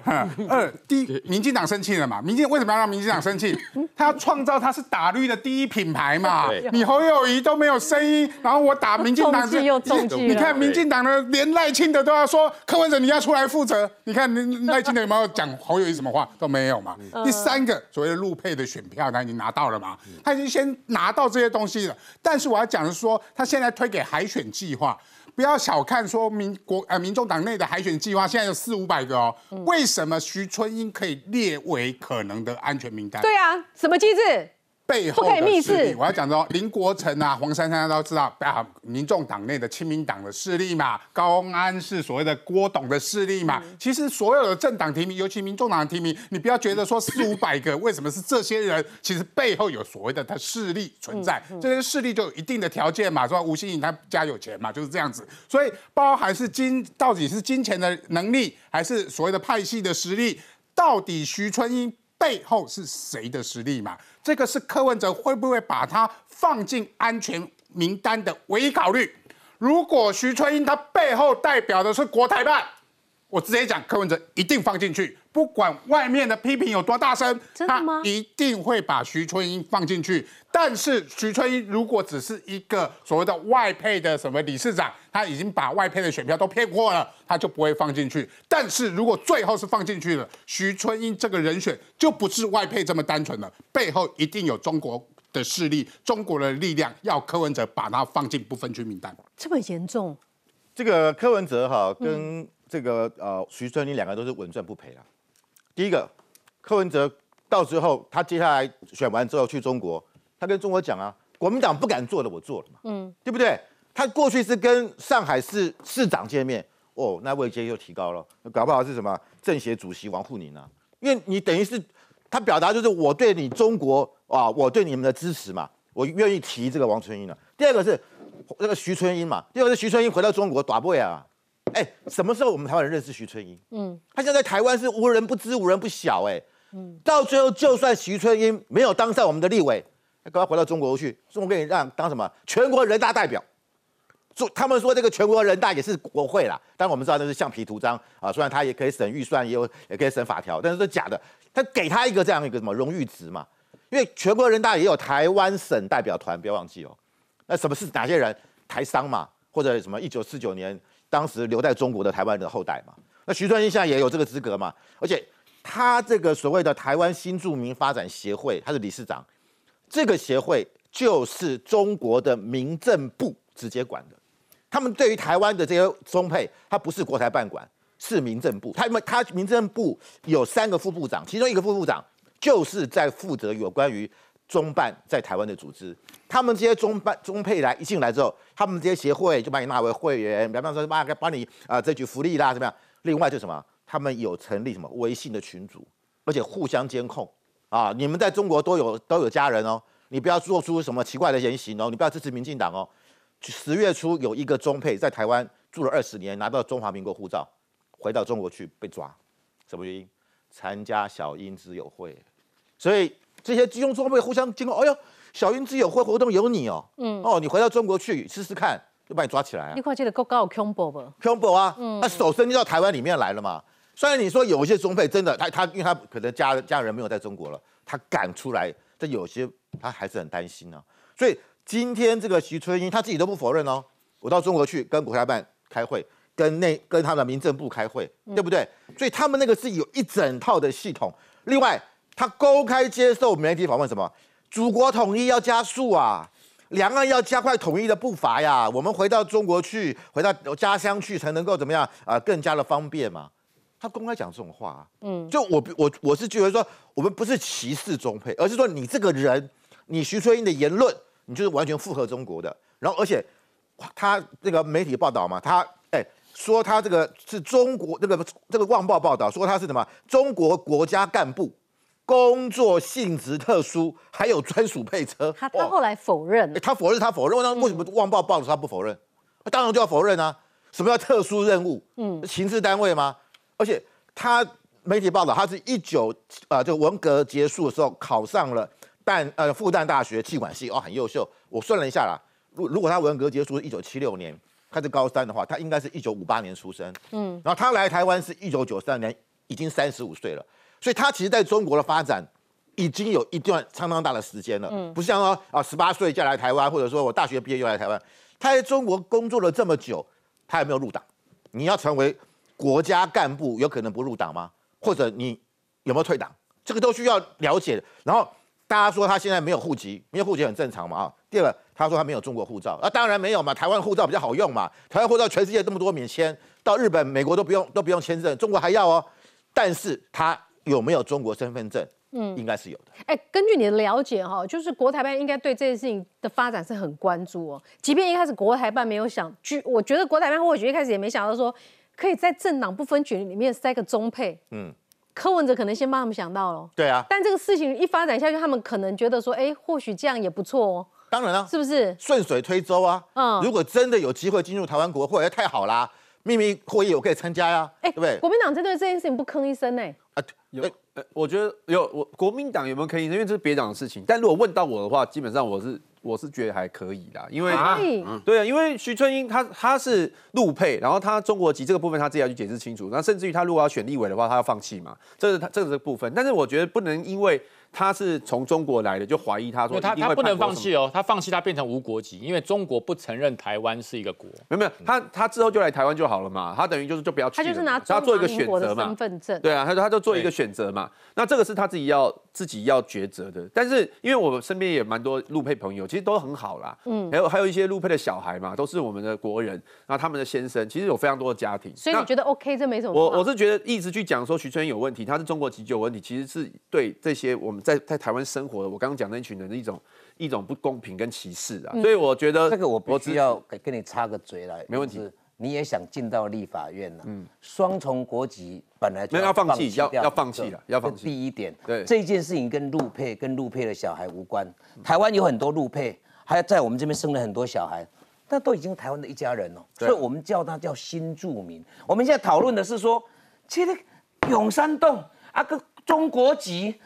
S3: 二，第一，民进党生气了嘛？民进为什么要让民进党生气？[LAUGHS] 他要创造他是打绿的第一品牌嘛？你侯友谊都没有声音，然后我打民进党，你看民进党的连赖清德都要说柯文哲你要出来负责。你看赖清德有没有讲侯友谊什么话都没有嘛？第三个所谓的陆配的选票他已经拿到了嘛？他已经先拿到这些东西了。但是我要讲的是说，他现在推给海选计划。不要小看说民国呃民众党内的海选计划，现在有四五百个哦。为什么徐春英可以列为可能的安全名单？
S1: 对啊，什么机制？
S3: 背后的势力，我要讲说林国成啊、黄珊珊都知道，啊，民众党内的亲民党的势力嘛，高安是所谓的郭董的势力嘛。其实所有的政党提名，尤其民众党的提名，你不要觉得说四五百个，为什么是这些人？其实背后有所谓的他势力存在，这些势力就有一定的条件嘛，说吴欣颖他家有钱嘛，就是这样子。所以包含是金，到底是金钱的能力，还是所谓的派系的实力？到底徐春英背后是谁的实力嘛？这个是柯文哲会不会把他放进安全名单的唯一考虑？如果徐春英他背后代表的是国台办，我直接讲，柯文哲一定放进去。不管外面的批评有多大声，
S1: 他
S3: 一定会把徐春英放进去。但是徐春英如果只是一个所谓的外配的什么理事长，他已经把外配的选票都骗过了，他就不会放进去。但是如果最后是放进去了，徐春英这个人选就不是外配这么单纯了，背后一定有中国的势力、中国的力量，要柯文哲把他放进不分区名单。
S1: 这么严重？
S16: 这个柯文哲哈跟这个呃徐春英两个都是稳赚不赔啊。第一个，柯文哲到时候，他接下来选完之后去中国，他跟中国讲啊，国民党不敢做的我做了嘛，嗯，对不对？他过去是跟上海市市长见面，哦，那位阶又提高了，搞不好是什么政协主席王沪宁啊？因为你等于是他表达就是我对你中国啊，我对你们的支持嘛，我愿意提这个王春英了。第二个是那个徐春英嘛，第二个是徐春英回到中国打不啊。哎，什么时候我们台湾人认识徐春英？嗯，他现在在台湾是无人不知、无人不晓。哎，嗯，到最后就算徐春英没有当上我们的立委，赶快回到中国去，中国给你让当什么全国人大代表？说他们说这个全国人大也是国会啦，但我们知道那是橡皮图章啊。虽然他也可以审预算，也有也可以审法条，但是是假的。他给他一个这样一个什么荣誉值嘛？因为全国人大也有台湾省代表团，不要忘记哦。那什么是哪些人？台商嘛，或者什么一九四九年当时留在中国的台湾的后代嘛。那徐春英现在也有这个资格嘛？而且他这个所谓的台湾新著名发展协会，他是理事长，这个协会就是中国的民政部直接管的。他们对于台湾的这些中配，他不是国台办管，是民政部。他们他民政部有三个副部长，其中一个副部长就是在负责有关于中办在台湾的组织。他们这些中办中配来一进来之后，他们这些协会就把你纳为会员，比方说帮帮你啊这举福利啦怎么样？另外就什么，他们有成立什么微信的群组，而且互相监控啊！你们在中国都有都有家人哦，你不要做出什么奇怪的言行哦，你不要支持民进党哦。十月初有一个中配在台湾住了二十年，拿到中华民国护照，回到中国去被抓，什么原因？参加小英之友会，所以这些金融中配互相监控。哎呦，小英之友会活动有你哦，嗯，哦，你回到中国去试试看，就把你抓起来啊。
S1: 你看这个够高恐怖不
S16: 恐怖啊，嗯，他手伸进到台湾里面来了嘛。虽然你说有一些中配真的，他他因为他可能家家人没有在中国了，他敢出来，但有些他还是很担心呢，所以。今天这个徐春英他自己都不否认哦，我到中国去跟国台办开会，跟那跟他的民政部开会，对不对？所以他们那个是有一整套的系统。另外，他公开接受媒体访问，什么？祖国统一要加速啊，两岸要加快统一的步伐呀。我们回到中国去，回到家乡去，才能够怎么样啊？更加的方便嘛。他公开讲这种话，嗯，就我我我是觉得说，我们不是歧视中配，而是说你这个人，你徐春英的言论。你就是完全符合中国的，然后而且他这个媒体报道嘛，他哎说他这个是中国这个这个旺报报道说他是什么中国国家干部，工作性质特殊，还有专属配车。
S1: 他他后来否认，
S16: 他否认他否认，那为什么旺报报道他不否认？当然就要否认啊！什么叫特殊任务？嗯，情治单位吗？而且他媒体报道，他是一九啊，就文革结束的时候考上了。但呃，复旦大学气管系哦，很优秀。我算了一下啦，如如果他文革结束是一九七六年，他是高三的话，他应该是一九五八年出生。嗯，然后他来台湾是一九九三年，已经三十五岁了。所以他其实在中国的发展已经有一段相当大的时间了。嗯，不像说啊，十八岁就来台湾，或者说我大学毕业又来台湾，他在中国工作了这么久，他有没有入党？你要成为国家干部，有可能不入党吗？或者你有没有退党？这个都需要了解。然后。大家说他现在没有户籍，没有户籍很正常嘛啊。第二个，他说他没有中国护照，那当然没有嘛。台湾护照比较好用嘛，台湾护照全世界这么多免签，到日本、美国都不用都不用签证，中国还要哦。但是他有没有中国身份证？嗯，应该是有的。
S1: 哎，根据你的了解哈，就是国台办应该对这件事情的发展是很关注哦。即便一开始国台办没有想，据我觉得国台办或许一开始也没想到说，可以在政党不分群里面塞个中配。嗯。柯文哲可能先帮他们想到了，
S16: 对啊，
S1: 但这个事情一发展下去，他们可能觉得说，哎，或许这样也不错哦。
S16: 当然了，
S1: 是不是
S16: 顺水推舟啊？嗯，如果真的有机会进入台湾国会，太好啦！秘密会议我可以参加呀，哎，对不对？
S1: 国民党针对这件事情不吭一声呢？啊，
S4: 有，我觉得有，我国民党有没有吭一声？因为这是别党的事情。但如果问到我的话，基本上我是。我是觉得还可以啦，因为对啊，因为徐春英他他是陆配，然后他中国籍这个部分他自己要去解释清楚，那甚至于他如果要选立委的话，他要放弃嘛，这是他这个这个部分，但是我觉得不能因为。他是从中国来的，就怀疑他说
S2: 他他不能放弃哦，他放弃他变成无国籍，因为中国不承认台湾是一个国。
S4: 没有没有，他他之后就来台湾就好了嘛，他等于就是就不要去。
S1: 他就是拿他
S4: 做一个选择嘛，
S1: 身份证。
S4: 对啊，他他就做一个选择嘛，那这个是他自己要自己要抉择的。但是因为我身边也蛮多陆配朋友，其实都很好啦，嗯，还有还有一些陆配的小孩嘛，都是我们的国人，然后他们的先生其实有非常多的家庭。
S1: 所以你觉得 OK？这没什么。
S4: 我我是觉得一直去讲说徐春英有问题，他是中国籍就有问题，其实是对这些我们在在台湾生。活的，我刚刚讲那一群人的一种一种不公平跟歧视啊，所以我觉得
S5: 这个我必须要跟你插个嘴来，
S4: 没问题。
S5: 你也想进到立法院了，嗯，双重国籍本来就
S4: 要放弃，要要放弃了，要放弃。
S5: 第一点，
S4: 对
S5: 这件事情跟陆配跟陆配的小孩无关。台湾有很多陆配，还在我们这边生了很多小孩，那都已经台湾的一家人了，所以我们叫他叫新住民。我们现在讨论的是说，其实永山洞啊个中国籍。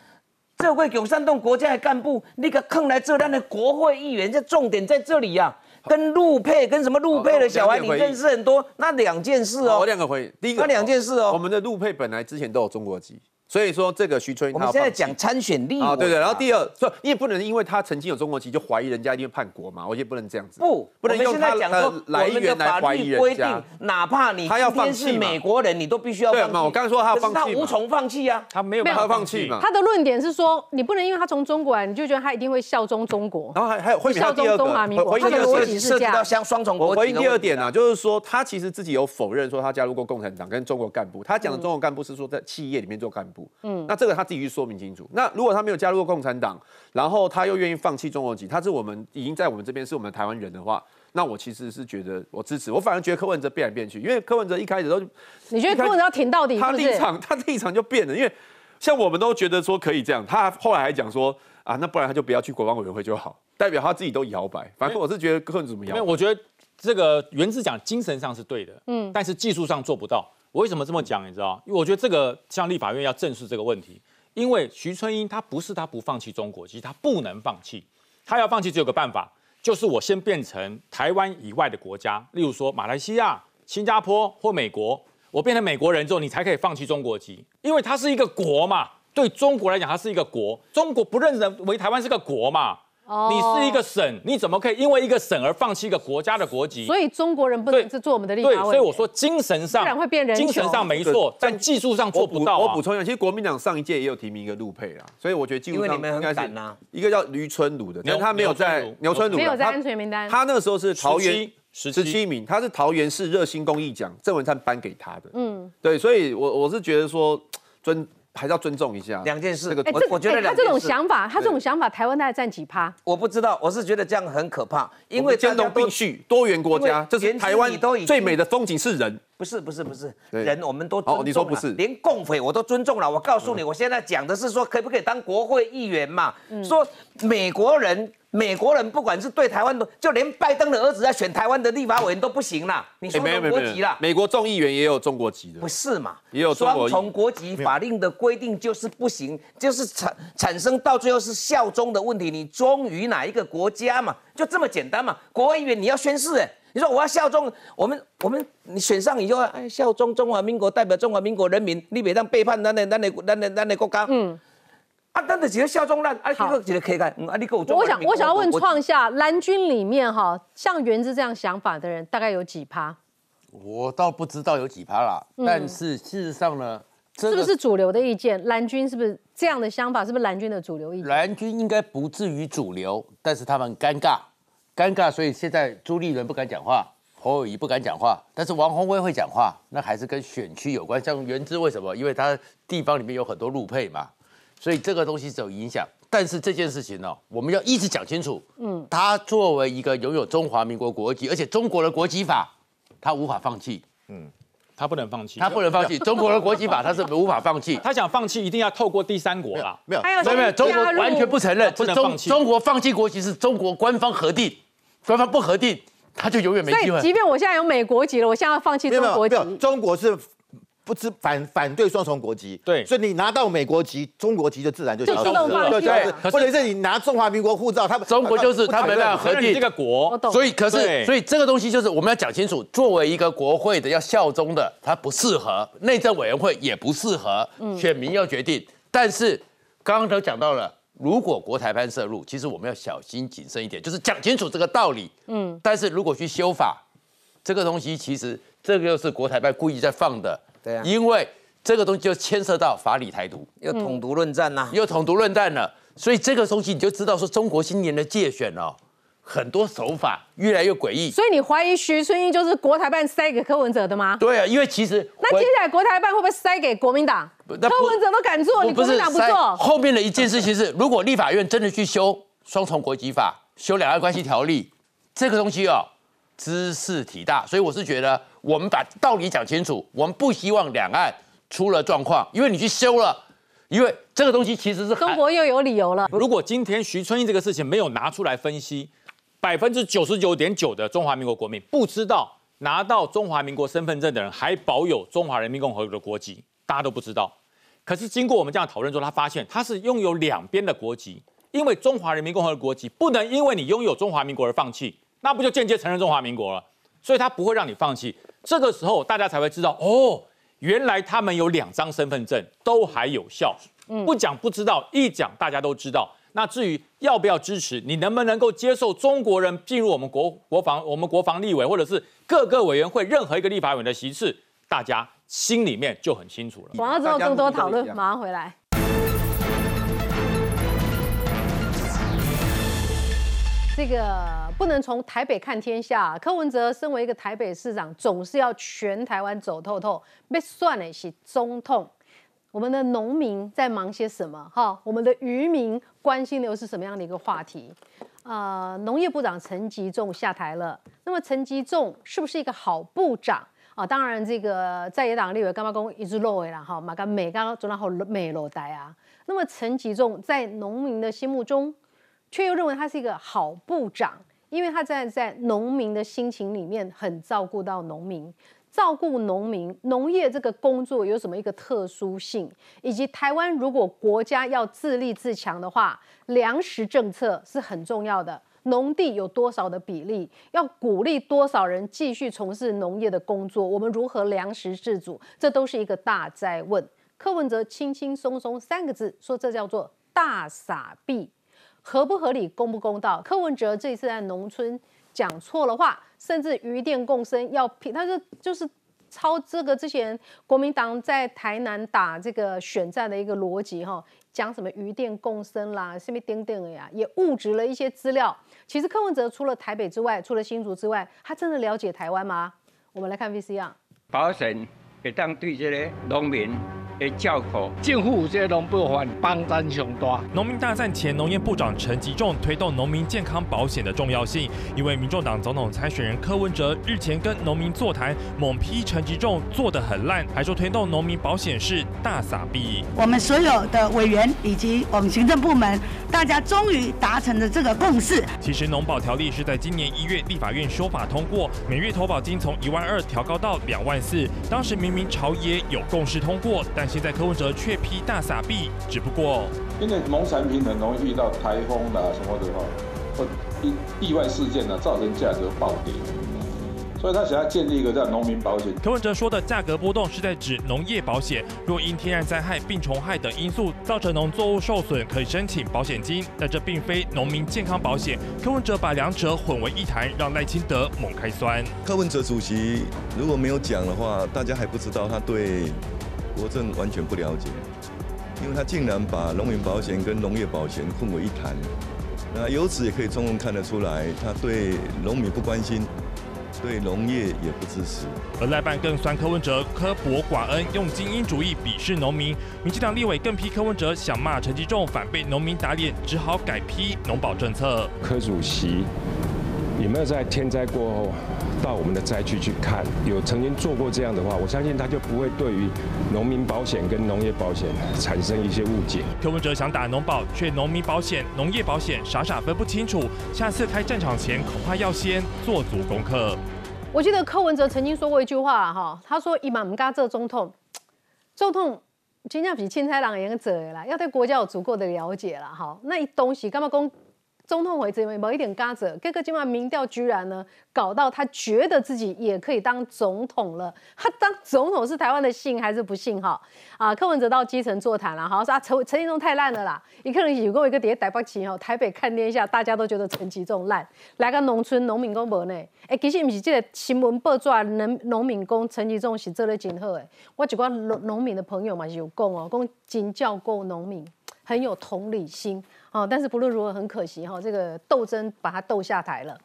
S5: 这位永山洞国家的干部，那个坑来这样的国会议员，这重点在这里呀。跟陆配跟什么陆配的小孩，你认识很多，那两件事哦。
S4: 我两个回，第一个，
S5: 那两件事哦。
S4: 我们的陆配本来之前都有中国籍，所以说这个徐春英，
S5: 我们现在讲参选立委啊，
S4: 对对。然后第二，说你也不能因为他曾经有中国籍就怀疑人家一定会叛国嘛，我也不能这样子。
S5: 不，
S4: 不能用他
S5: 的
S4: 来源来怀疑人家。
S5: 哪怕你
S4: 他要放弃
S5: 是美国人，你都必须要
S4: 对嘛？我刚刚说他放弃，
S5: 他无从放弃啊，
S4: 他没有办法放弃嘛。
S1: 他的论点是说，你不能因为他从中国来，你就觉得他一定会效忠中国。
S4: 然后还还有会
S1: 效忠中华民国，
S5: 他
S1: 的逻辑是这样。
S5: 像双重国
S4: 籍。回应第二点啊，就是说他其实自己有否认说他加入过共产党跟中国干部，他讲的中国干部是说在企业里面做干部。嗯，那这个他自己去说明清楚。那如果他没有加入过共产党，然后他又愿意放弃中国籍，他是我们已经在我们这边是我们台湾人的话，那我其实是觉得我支持。我反而觉得柯文哲变来变去，因为柯文哲一开始都，
S1: 你觉得柯文哲要挺到底？
S4: 他立场他立场就变了，因为像我们都觉得说可以这样，他后来还讲说啊，那不然他就不要去国防委员会就好，代表他自己都摇摆。反正我是觉得柯文哲怎么样？
S2: 因为我觉得这个原子讲精神上是对的，嗯，但是技术上做不到。我为什么这么讲？你知道？因为我觉得这个像立法院要正视这个问题。因为徐春英他不是他不放弃中国，其实他不能放弃，他要放弃只有个办法，就是我先变成台湾以外的国家，例如说马来西亚、新加坡或美国，我变成美国人之后，你才可以放弃中国籍，因为它是一个国嘛，对中国来讲它是一个国，中国不认认为台湾是个国嘛。你是一个省，你怎么可以因为一个省而放弃一个国家的国籍？
S1: 所以中国人不能是做我们的立法
S2: 对，所以我说精神上，
S1: 不然会变人
S2: 精神上没错，但技术上做不到。
S4: 我补充一下，其实国民党上一届也有提名一个陆配啊，所以我觉得技术上应该是一个叫驴春鲁的，但他没有在牛春鲁，
S1: 没有在安全名单。
S4: 他那个时候是桃园十七名，他是桃园市热心公益奖郑文灿颁给他的。嗯，对，所以我我是觉得说尊。还是要尊重一下
S5: 两件事。
S1: 哎，这我觉得他这种想法，他这种想法，台湾大概占几趴？
S5: 我不知道，我是觉得这样很可怕，因为
S4: 兼容并蓄，多元国家，这是台湾最美的风景是人。
S5: 不是不是不是人，我们都尊重。
S4: 你说不是？
S5: 连共匪我都尊重了。我告诉你，我现在讲的是说，可不可以当国会议员嘛？说美国人。美国人不管是对台湾的，就连拜登的儿子在选台湾的立法委员都不行啦。你说中国籍啦？
S4: 美国众议员也有中国籍的，
S5: 不是嘛？
S4: 也有
S5: 双重国籍法令的规定就是不行，就是产产生到最后是效忠的问题。你忠于哪一个国家嘛？就这么简单嘛？国会议员你要宣誓，哎，你说我要效忠我们，我们你选上以后，哎，效忠中华民国，代表中华民国人民，你别当背叛咱的咱的咱的咱的国家。嗯。啊，等的几个效忠烂，啊，几个几个可以干，嗯，啊，你给我做。
S1: 我想，我想要问创下蓝军里面哈，像原子这样想法的人，大概有几趴？
S6: 我倒不知道有几趴啦，但是事实上呢，
S1: 是不是主流的意见？蓝军是不是这样的想法？是不是蓝军的主流意见？
S6: 蓝军应该不至于主流，但是他们尴尬，尴尬，所以现在朱立伦不敢讲话，侯友谊不敢讲话，但是王宏威会讲话，那还是跟选区有关。像原之为什么？因为他地方里面有很多路配嘛。所以这个东西是有影响，但是这件事情呢，我们要一直讲清楚。嗯，他作为一个拥有中华民国国籍，而且中国的国籍法，他无法放弃。
S2: 嗯，他不能放弃，
S6: 他不能放弃 [LAUGHS] 中国的国籍法，他是无法放弃。
S2: 他想放弃，一定要透过第三国啦。
S6: 没有，没有，没有，中国完全不承认，不能放弃。中国放弃国籍是中国官方核定，官方不核定，他就永远没机会。
S1: 所以，即便我现在有美国籍了，我现在要放弃中国籍。
S16: 中国是。不知反反对双重国籍，
S2: 对，
S16: 所以你拿到美国籍、中国籍就自然就消失
S1: 了，
S16: 对对。或者是你拿中华民国护照，他们
S6: 中国就是他们的核定
S2: 这个国，
S6: 所以可是所以这个东西就是我们要讲清楚，作为一个国会的要效忠的，它不适合内政委员会也不适合，选民要决定。但是刚刚都讲到了，如果国台办涉入，其实我们要小心谨慎一点，就是讲清楚这个道理。嗯，但是如果去修法，这个东西其实这个又是国台办故意在放的。
S5: 对啊
S6: 因为这个东西就牵涉到法理台独，
S5: 又统独论战呐，
S6: 又统独论战了，所以这个东西你就知道说，中国今年的界选哦，很多手法越来越诡异。
S1: 所以你怀疑徐春英就是国台办塞给柯文哲的吗？
S6: 对啊，因为其实
S1: 那接下来国台办会不会塞给国民党？柯文哲都敢做，你国民党不做？
S6: 后面的一件事情是，如果立法院真的去修双重国籍法、修两岸关系条例，这个东西哦，知识体大，所以我是觉得。我们把道理讲清楚，我们不希望两岸出了状况，因为你去修了，因为这个东西其实是
S1: 中国又有理由了。
S2: 如果今天徐春英这个事情没有拿出来分析，百分之九十九点九的中华民国国民不知道拿到中华民国身份证的人还保有中华人民共和国的国籍，大家都不知道。可是经过我们这样讨论之后，他发现他是拥有两边的国籍，因为中华人民共和国国籍不能因为你拥有中华民国而放弃，那不就间接承认中华民国了？所以他不会让你放弃。这个时候，大家才会知道哦，原来他们有两张身份证都还有效。嗯不讲不知道，一讲大家都知道。那至于要不要支持，你能不能够接受中国人进入我们国国防、我们国防立委，或者是各个委员会任何一个立法委员的席次，大家心里面就很清楚了。
S1: 我要之后更多讨论，马上回来。这个不能从台北看天下。柯文哲身为一个台北市长，总是要全台湾走透透。被算的是中痛。我们的农民在忙些什么？哈，我们的渔民关心的又是什么样的一个话题？呃，农业部长陈吉仲下台了。那么陈吉仲是不是一个好部长啊？当然，这个在野党立委干嘛公一直落尾了哈，马干美刚刚做到好美落呆啊。那么陈吉仲在农民的心目中，却又认为他是一个好部长，因为他在在农民的心情里面很照顾到农民。照顾农民，农业这个工作有什么一个特殊性？以及台湾如果国家要自立自强的话，粮食政策是很重要的。农地有多少的比例？要鼓励多少人继续从事农业的工作？我们如何粮食自主？这都是一个大灾问。柯文哲轻轻松松三个字说，这叫做大傻逼，合不合理？公不公道？柯文哲这次在农村。讲错了话，甚至余电共生要拼，他是就是抄这个之前国民党在台南打这个选战的一个逻辑哈，讲什么余电共生啦，什么等等的呀，也误植了一些资料。其实柯文哲除了台北之外，除了新竹之外，他真的了解台湾吗？我们来看 VCR。
S17: 保险会当对这个农民。的叫苦，政府这农部分帮咱上大。
S7: 农民大战前，农业部长陈吉仲推动农民健康保险的重要性，因为民众党总统参选人柯文哲日前跟农民座谈，猛批陈吉仲做得很烂，还说推动农民保险是大傻逼。
S18: 我们所有的委员以及我们行政部门，大家终于达成了这个共识。
S7: 其实农保条例是在今年一月立法院修法通过，每月投保金从一万二调高到两万四，当时明明朝野有共识通过，但现在柯文哲却批大傻逼，只不过
S19: 因为农产品很容易遇到台风啦什么的话，或意意外事件呢，造成价格暴跌，所以他想要建立一个叫农民保险。
S7: 柯文哲说的价格波动是在指农业保险，若因天然灾害、病虫害等因素造成农作物受损，可以申请保险金，但这并非农民健康保险。柯文哲把两者混为一谈，让赖清德猛开酸。
S8: 柯文哲主席如果没有讲的话，大家还不知道他对。国政完全不了解，因为他竟然把农民保险跟农业保险混为一谈，那由此也可以充分看得出来，他对农民不关心，对农业也不支持。
S7: 而赖办更酸柯文哲刻薄寡恩，用精英主义鄙视农民。民进党立委更批柯文哲想骂陈吉仲，反被农民打脸，只好改批农保政策。
S20: 柯主席有没有在天灾过后？到我们的灾区去看，有曾经做过这样的话，我相信他就不会对于农民保险跟农业保险产生一些误解。
S7: 柯文哲想打农保，却农民保险、农业保险傻傻分不清楚。下次开战场前，恐怕要先做足功课。
S1: 我记得柯文哲曾经说过一句话哈，他说：“伊嘛唔敢做总统，[TSK] 总统真正比钦差人严者啦，要对国家有足够的了解啦哈。那一东西干嘛讲？”总统回这边某一点嘎子，哥哥今晚民调居然呢搞到他觉得自己也可以当总统了。他当总统是台湾的幸还是不幸哈？[LAUGHS] 啊，柯文哲到基层座谈了，好说啊陈陈其中太烂了啦。一个人有过一个碟台北旗哈，台北看天下，大家都觉得陈其中烂。来个农村农民工无呢？哎，其实不是这个新闻报纸农农民工陈其中是做得真好诶。我一寡农农民的朋友嘛是有讲哦，讲真照顾农民，很有同理心。哦，但是不论如何，很可惜哈，这个斗争把他斗下台了。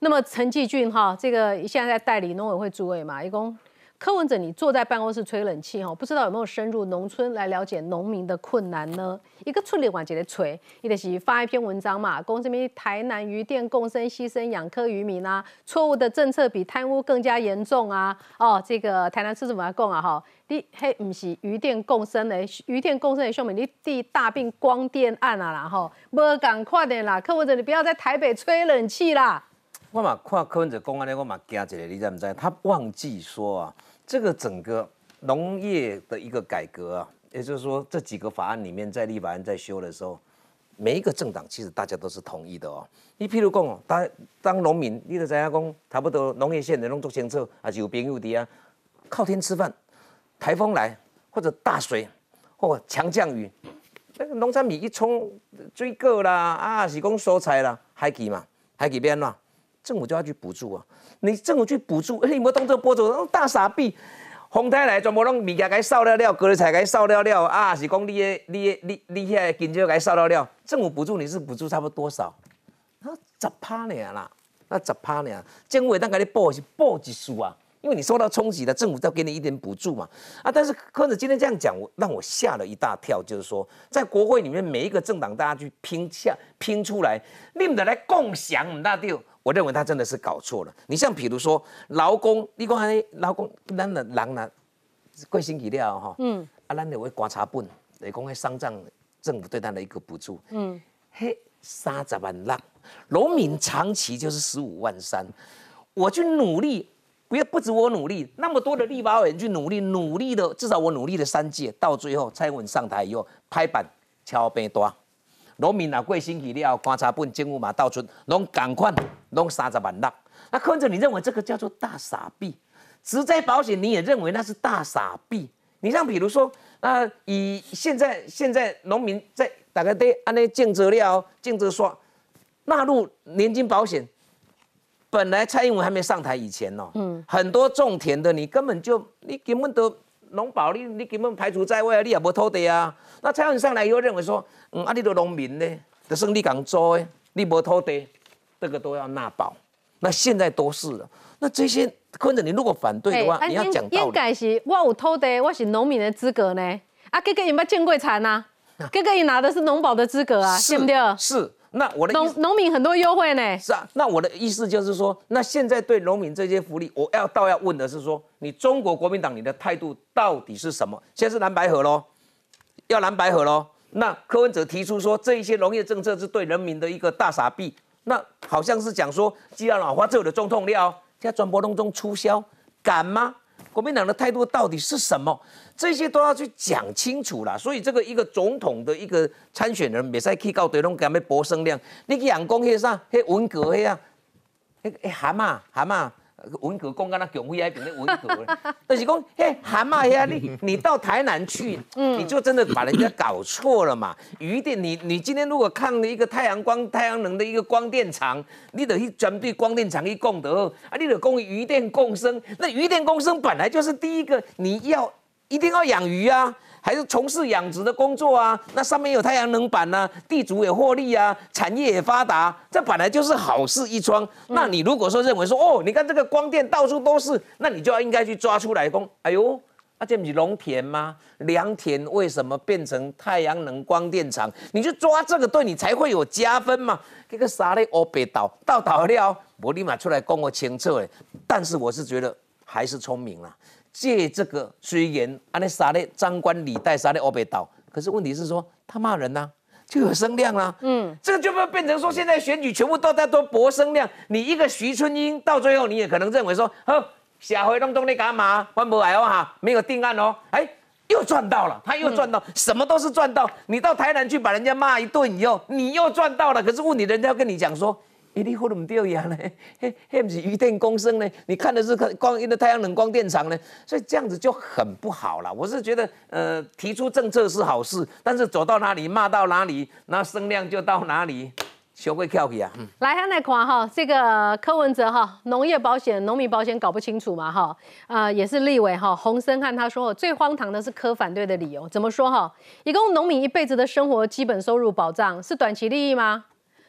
S1: 那么陈继俊哈，这个现在在代理农委会主委嘛，一共。柯文哲，你坐在办公室吹冷气哈，不知道有没有深入农村来了解农民的困难呢？一个村里往这里吹，一个是发一篇文章嘛，讲什么台南渔电共生牺牲养科渔民啊，错误的政策比贪污更加严重啊！哦，这个台南市政府来讲啊哈，你嘿不是渔电共生的，渔电共生的兄弟你地大病光电案啊啦哈，无赶快点啦，柯文哲你不要在台北吹冷气啦！
S5: 我嘛看柯文哲公安的，我嘛惊一个，你知唔知？他忘记说啊。这个整个农业的一个改革啊，也就是说这几个法案里面，在立法院在修的时候，每一个政党其实大家都是同意的哦。你譬如讲哦，当当农民，你都知影讲，差不多农业县的拢做清楚，还是有朋友的啊，靠天吃饭。台风来或者大水或强降雨，那个农产品一冲，水果啦啊是讲蔬菜啦，海奇嘛，海奇变啦，政府就要去补助啊。你政府去补助，你没动这个波主，大傻逼。风台来全部拢物件该扫了了，隔日菜该扫了了啊！是讲你的、你的、你、你遐经济该扫了了。政府补助你是补助差不多多少？啊十趴尔啦，那十趴尔？政府当给你报是补一数啊，因为你受到冲击了，政府要给你一点补助嘛。啊，但是柯子今天这样讲，我让我吓了一大跳，就是说在国会里面每一个政党大家去拼下拼出来，你们来共享，唔大丢。我认为他真的是搞错了。你像比如说劳工，你讲哎劳工，咱的人呢，贵星期了哈，嗯，啊，咱就会观察本，来讲迄商账政府对他的一个补助，嗯，嘿，三十万六，农民长期就是十五万三，我去努力，不要不止我努力，那么多的立法委员去努力，努力的至少我努力了三届，到最后蔡英文上台以后拍板敲边多。农民啊，过星期了，观察本政府嘛到处拢赶快拢三十万六。那坤子，你认为这个叫做大傻逼？植灾保险你也认为那是大傻逼？你像比如说，那以现在现在农民在大概得按那建资料、建资刷纳入年金保险，本来蔡英文还没上台以前哦，嗯，很多种田的你根本就你根本都农保你你根本排除在外啊，你也无土地啊。那蔡英文上来以后认为说。嗯，啊，你都农民呢，就算你讲做诶，你无土地，这个都要纳保。那现在都是了。那这些坤子，你如果反对的话，你要讲道理。
S1: 应该是我有土地，我是农民的资格呢。啊，哥哥有没有见过产啊？哥哥你拿的是农保的资格啊，对不对？
S5: 是。那我的
S1: 农农民很多优惠呢。
S5: 是啊。那我的意思就是说，那现在对农民这些福利，我要倒要问的是说，你中国国民党你的态度到底是什么？现在是蓝白河喽，要蓝白河喽。那柯文哲提出说，这一些农业政策是对人民的一个大傻逼。那好像是讲说，既然老花这有的中痛料，现在转播当中促销，敢吗？国民党的态度到底是什么？这些都要去讲清楚了。所以这个一个总统的一个参选人，别再去告对拢干咩博声量。你去阳光迄啥，迄文革迄啊，迄迄蛤蟆蛤蟆。文革讲，敢那强威还变成文革，[LAUGHS] 就是讲，嘿，蛤蟆呀，你你到台南去，你就真的把人家搞错了嘛。余电，你你今天如果看了一个太阳光、太阳能的一个光电厂，你得去针对光电厂去供得，啊，你得供余电共生，那余电共生本来就是第一个，你要一定要养鱼啊。还是从事养殖的工作啊？那上面有太阳能板呢，地主也获利啊，产业也发达，这本来就是好事一桩。那你如果说认为说，哦，你看这个光电到处都是，那你就要应该去抓出来讲，哎呦，啊这不是农田吗？良田为什么变成太阳能光电厂？你去抓这个，对你才会有加分嘛。这个啥嘞？欧北岛到岛了，我立马出来供我清澈哎。但是我是觉得还是聪明了。借这个虽然安尼杀的张冠李戴杀的欧北岛，可是问题是说他骂人呐，就有声量啦。嗯，这个就会变成说现在选举全部都在都博声量。你一个徐春英到最后你也可能认为说，呵，下回弄东你干嘛？翻不来哦哈，没有定案哦。哎，又赚到了，他又赚到，什么都是赚到。你到台南去把人家骂一顿以后，你又赚到了。可是问你人家要跟你讲说。一粒火都唔掉呀呢，[LAUGHS] 嘿，嘿不是余电共生呢？你看的是光阴的太阳能光电厂呢，所以这样子就很不好了。我是觉得，呃，提出政策是好事，但是走到哪里骂到哪里，那声量就到哪里，学会跳皮啊。
S1: 来，他来看哈，这个柯文哲哈，农业保险、农民保险搞不清楚嘛哈，呃，也是立委哈，洪森汉他说最荒唐的是柯反对的理由，怎么说哈？一共农民一辈子的生活基本收入保障是短期利益吗？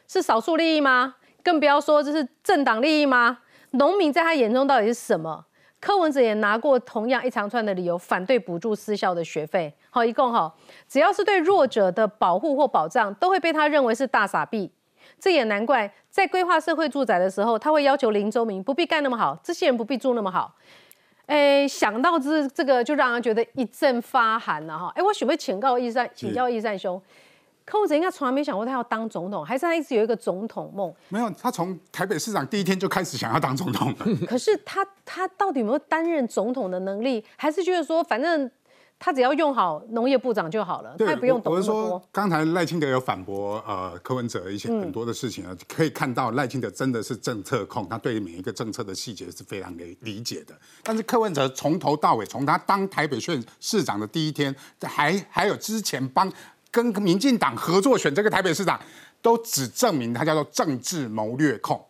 S1: 是少数利益吗？更不要说这是政党利益吗？农民在他眼中到底是什么？柯文哲也拿过同样一长串的理由反对补助私校的学费。好，一共哈，只要是对弱者的保护或保障，都会被他认为是大傻逼。这也难怪，在规划社会住宅的时候，他会要求林州民不必盖那么好，这些人不必住那么好。哎，想到这这个，就让人觉得一阵发寒了哈。哎，我许会请教易善，请教易善兄。柯文哲应该从来没想过他要当总统，还是他一直有一个总统梦？
S3: 没有，他从台北市长第一天就开始想要当总统了。[LAUGHS]
S1: 可是他他到底有没有担任总统的能力？还是觉得说反正他只要用好农业部长就好了，他也不用懂我是说。
S3: 刚才赖清德有反驳呃柯文哲一些很多的事情啊，可以看到赖清德真的是政策控，他对每一个政策的细节是非常理理解的。但是柯文哲从头到尾，从他当台北县市长的第一天，还还有之前帮跟民进党合作选这个台北市长，都只证明他叫做政治谋略控。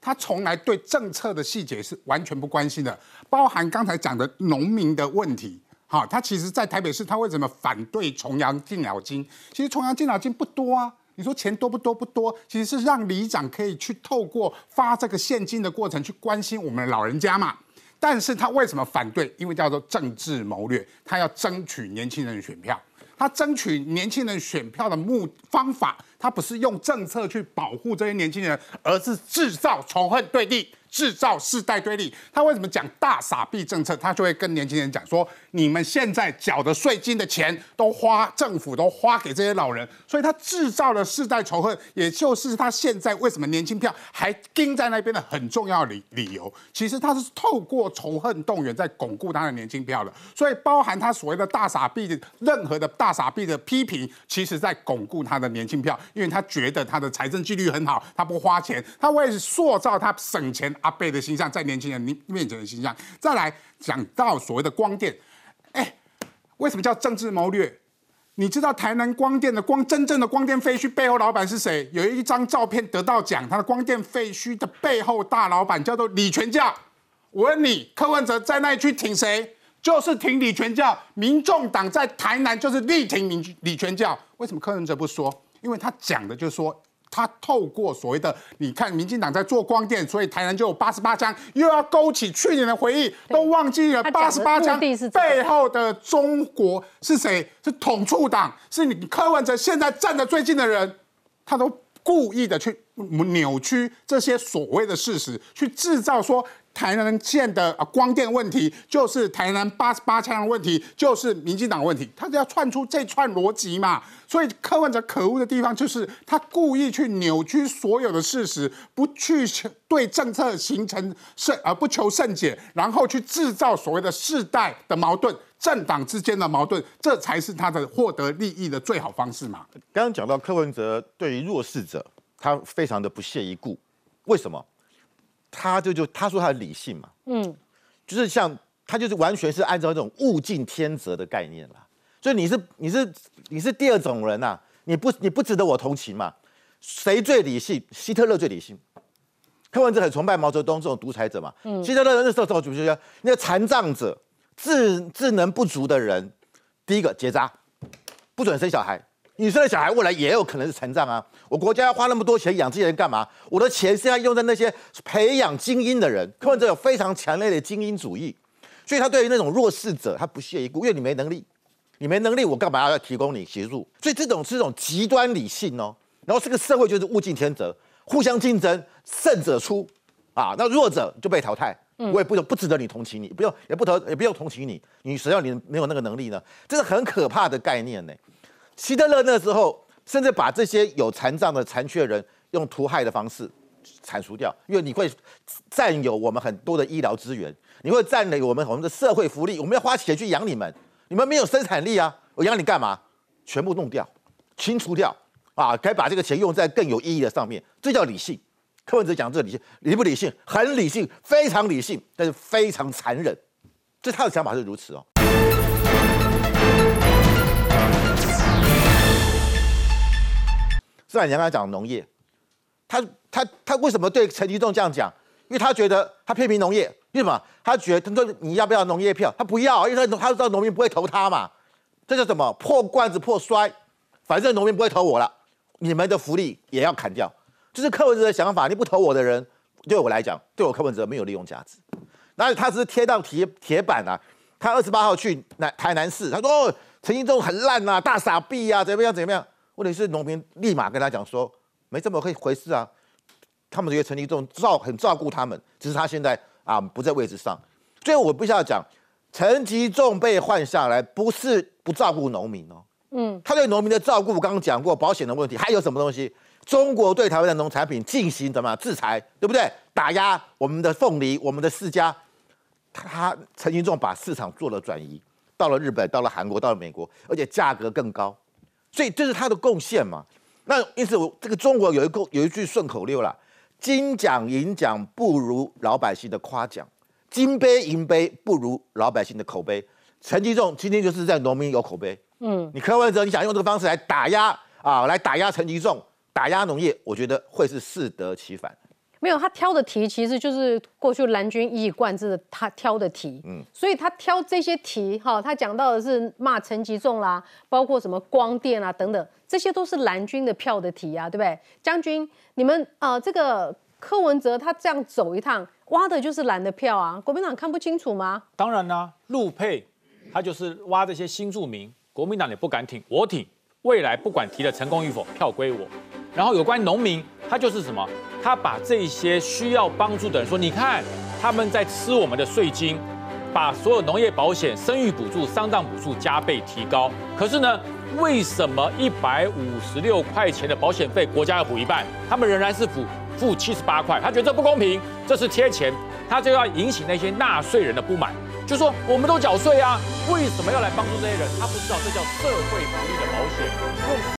S3: 他从来对政策的细节是完全不关心的，包含刚才讲的农民的问题。好，他其实，在台北市，他为什么反对重阳敬老金？其实重阳敬老金不多啊，你说钱多不多？不多，其实是让里长可以去透过发这个现金的过程去关心我们的老人家嘛。但是他为什么反对？因为叫做政治谋略，他要争取年轻人选票。他争取年轻人选票的目方法，他不是用政策去保护这些年轻人，而是制造仇恨对立。制造世代对立，他为什么讲大傻逼政策？他就会跟年轻人讲说：你们现在缴的税金的钱都花政府都花给这些老人，所以他制造了世代仇恨，也就是他现在为什么年轻票还盯在那边的很重要理理由。其实他是透过仇恨动员在巩固他的年轻票的，所以包含他所谓的大傻逼的任何的大傻逼的批评，其实在巩固他的年轻票，因为他觉得他的财政纪律很好，他不花钱，他为塑造他省钱。阿贝的形象在年轻人面面前的形象，再来讲到所谓的光电，哎，为什么叫政治谋略？你知道台南光电的光真正的光电废墟背后老板是谁？有一张照片得到奖，他的光电废墟的背后大老板叫做李全教。我问你，柯文哲在那一区挺谁？就是挺李全教。民众党在台南就是力挺李李全教。为什么柯文哲不说？因为他讲的就是说。他透过所谓的，你看，民进党在做光电，所以台南就有八十八枪，又要勾起去年的回忆，都忘记了八十八枪背后的中国是谁？是统促党，是你柯文哲现在站得最近的人，他都故意的去扭曲这些所谓的事实，去制造说。台南县的啊光电问题，就是台南八十八枪的问题，就是民进党问题，他就要串出这串逻辑嘛。所以柯文哲可恶的地方，就是他故意去扭曲所有的事实，不去对政策形成胜而不求甚解，然后去制造所谓的世代的矛盾、政党之间的矛盾，这才是他的获得利益的最好方式嘛。
S16: 刚刚讲到柯文哲对于弱势者，他非常的不屑一顾，为什么？他就就他说他的理性嘛，嗯，就是像他就是完全是按照这种物竞天择的概念啦，所以你是你是你是第二种人呐，你不你不值得我同情嘛？谁最理性？希特勒最理性。柯文哲很崇拜毛泽东这种独裁者嘛，嗯，希特勒那时候做主席，那个残障者、智智能不足的人，第一个结扎，不准生小孩。你生的小孩未来也有可能是残障啊！我国家要花那么多钱养这些人干嘛？我的钱是要用在那些培养精英的人。柯文哲有非常强烈的精英主义，所以他对于那种弱势者，他不屑一顾，因为你没能力，你没能力，我干嘛要提供你协助？所以这种是一种极端理性哦。然后这个社会就是物竞天择，互相竞争，胜者出啊，那弱者就被淘汰。我也不不值得你同情你，不用也不得也不用同情你，你谁要你没有那个能力呢？这是很可怕的概念呢。希特勒那时候甚至把这些有残障的残缺人用屠害的方式铲除掉，因为你会占有我们很多的医疗资源，你会占领我们我们的社会福利，我们要花钱去养你们，你们没有生产力啊，我养你干嘛？全部弄掉，清除掉啊！该把这个钱用在更有意义的上面，这叫理性。柯文哲讲这理性，理不理性？很理性，非常理性，但是非常残忍。这他的想法是如此哦。虽然你刚才讲农业，他他他为什么对陈吉仲这样讲？因为他觉得他批评农业，为什么？他觉得他说你要不要农业票？他不要，因为他他知道农民不会投他嘛。这叫什么破罐子破摔？反正农民不会投我了，你们的福利也要砍掉。就是柯文哲的想法，你不投我的人，对我来讲，对我柯文哲没有利用价值。然后他只是贴到铁铁板啊。他二十八号去南台南市，他说陈吉仲很烂啊，大傻逼啊，怎么样怎么样？问题是农民立马跟他讲说，没这么回回事啊，他们觉得陈吉仲照很照顾他们，只是他现在啊不在位置上。最后我必须要讲，陈吉仲被换下来不是不照顾农民哦，嗯，他对农民的照顾刚刚讲过保险的问题，还有什么东西？中国对台湾的农产品进行什么制裁，对不对？打压我们的凤梨、我们的世家，他陈金仲把市场做了转移，到了日本、到了韩国、到了美国，而且价格更高，所以这是他的贡献嘛。那因此，我这个中国有一个有一句顺口溜啦：金奖银奖不如老百姓的夸奖，金杯银杯不如老百姓的口碑。陈吉仲今天就是在农民有口碑，嗯，你柯文哲你想用这个方式来打压啊，来打压陈吉仲，打压农业，我觉得会是适得其反。
S1: 没有，他挑的题其实就是过去蓝军一以贯之的他挑的题，嗯，所以他挑这些题哈，他讲到的是骂陈吉仲啦，包括什么光电啊等等，这些都是蓝军的票的题啊，对不对？将军，你们呃，这个柯文哲他这样走一趟，挖的就是蓝的票啊，国民党看不清楚吗？
S2: 当然啦，陆配。他就是挖这些新住民，国民党也不敢挺，我挺。未来不管提的成功与否，票归我。然后有关农民，他就是什么？他把这些需要帮助的人说，你看他们在吃我们的税金，把所有农业保险、生育补助、丧葬补助加倍提高。可是呢，为什么一百五十六块钱的保险费国家要补一半，他们仍然是补付七十八块？他觉得这不公平，这是贴钱，他就要引起那些纳税人的不满。就说我们都缴税啊，为什么要来帮助这些人？他不知道这叫社会福利的保险，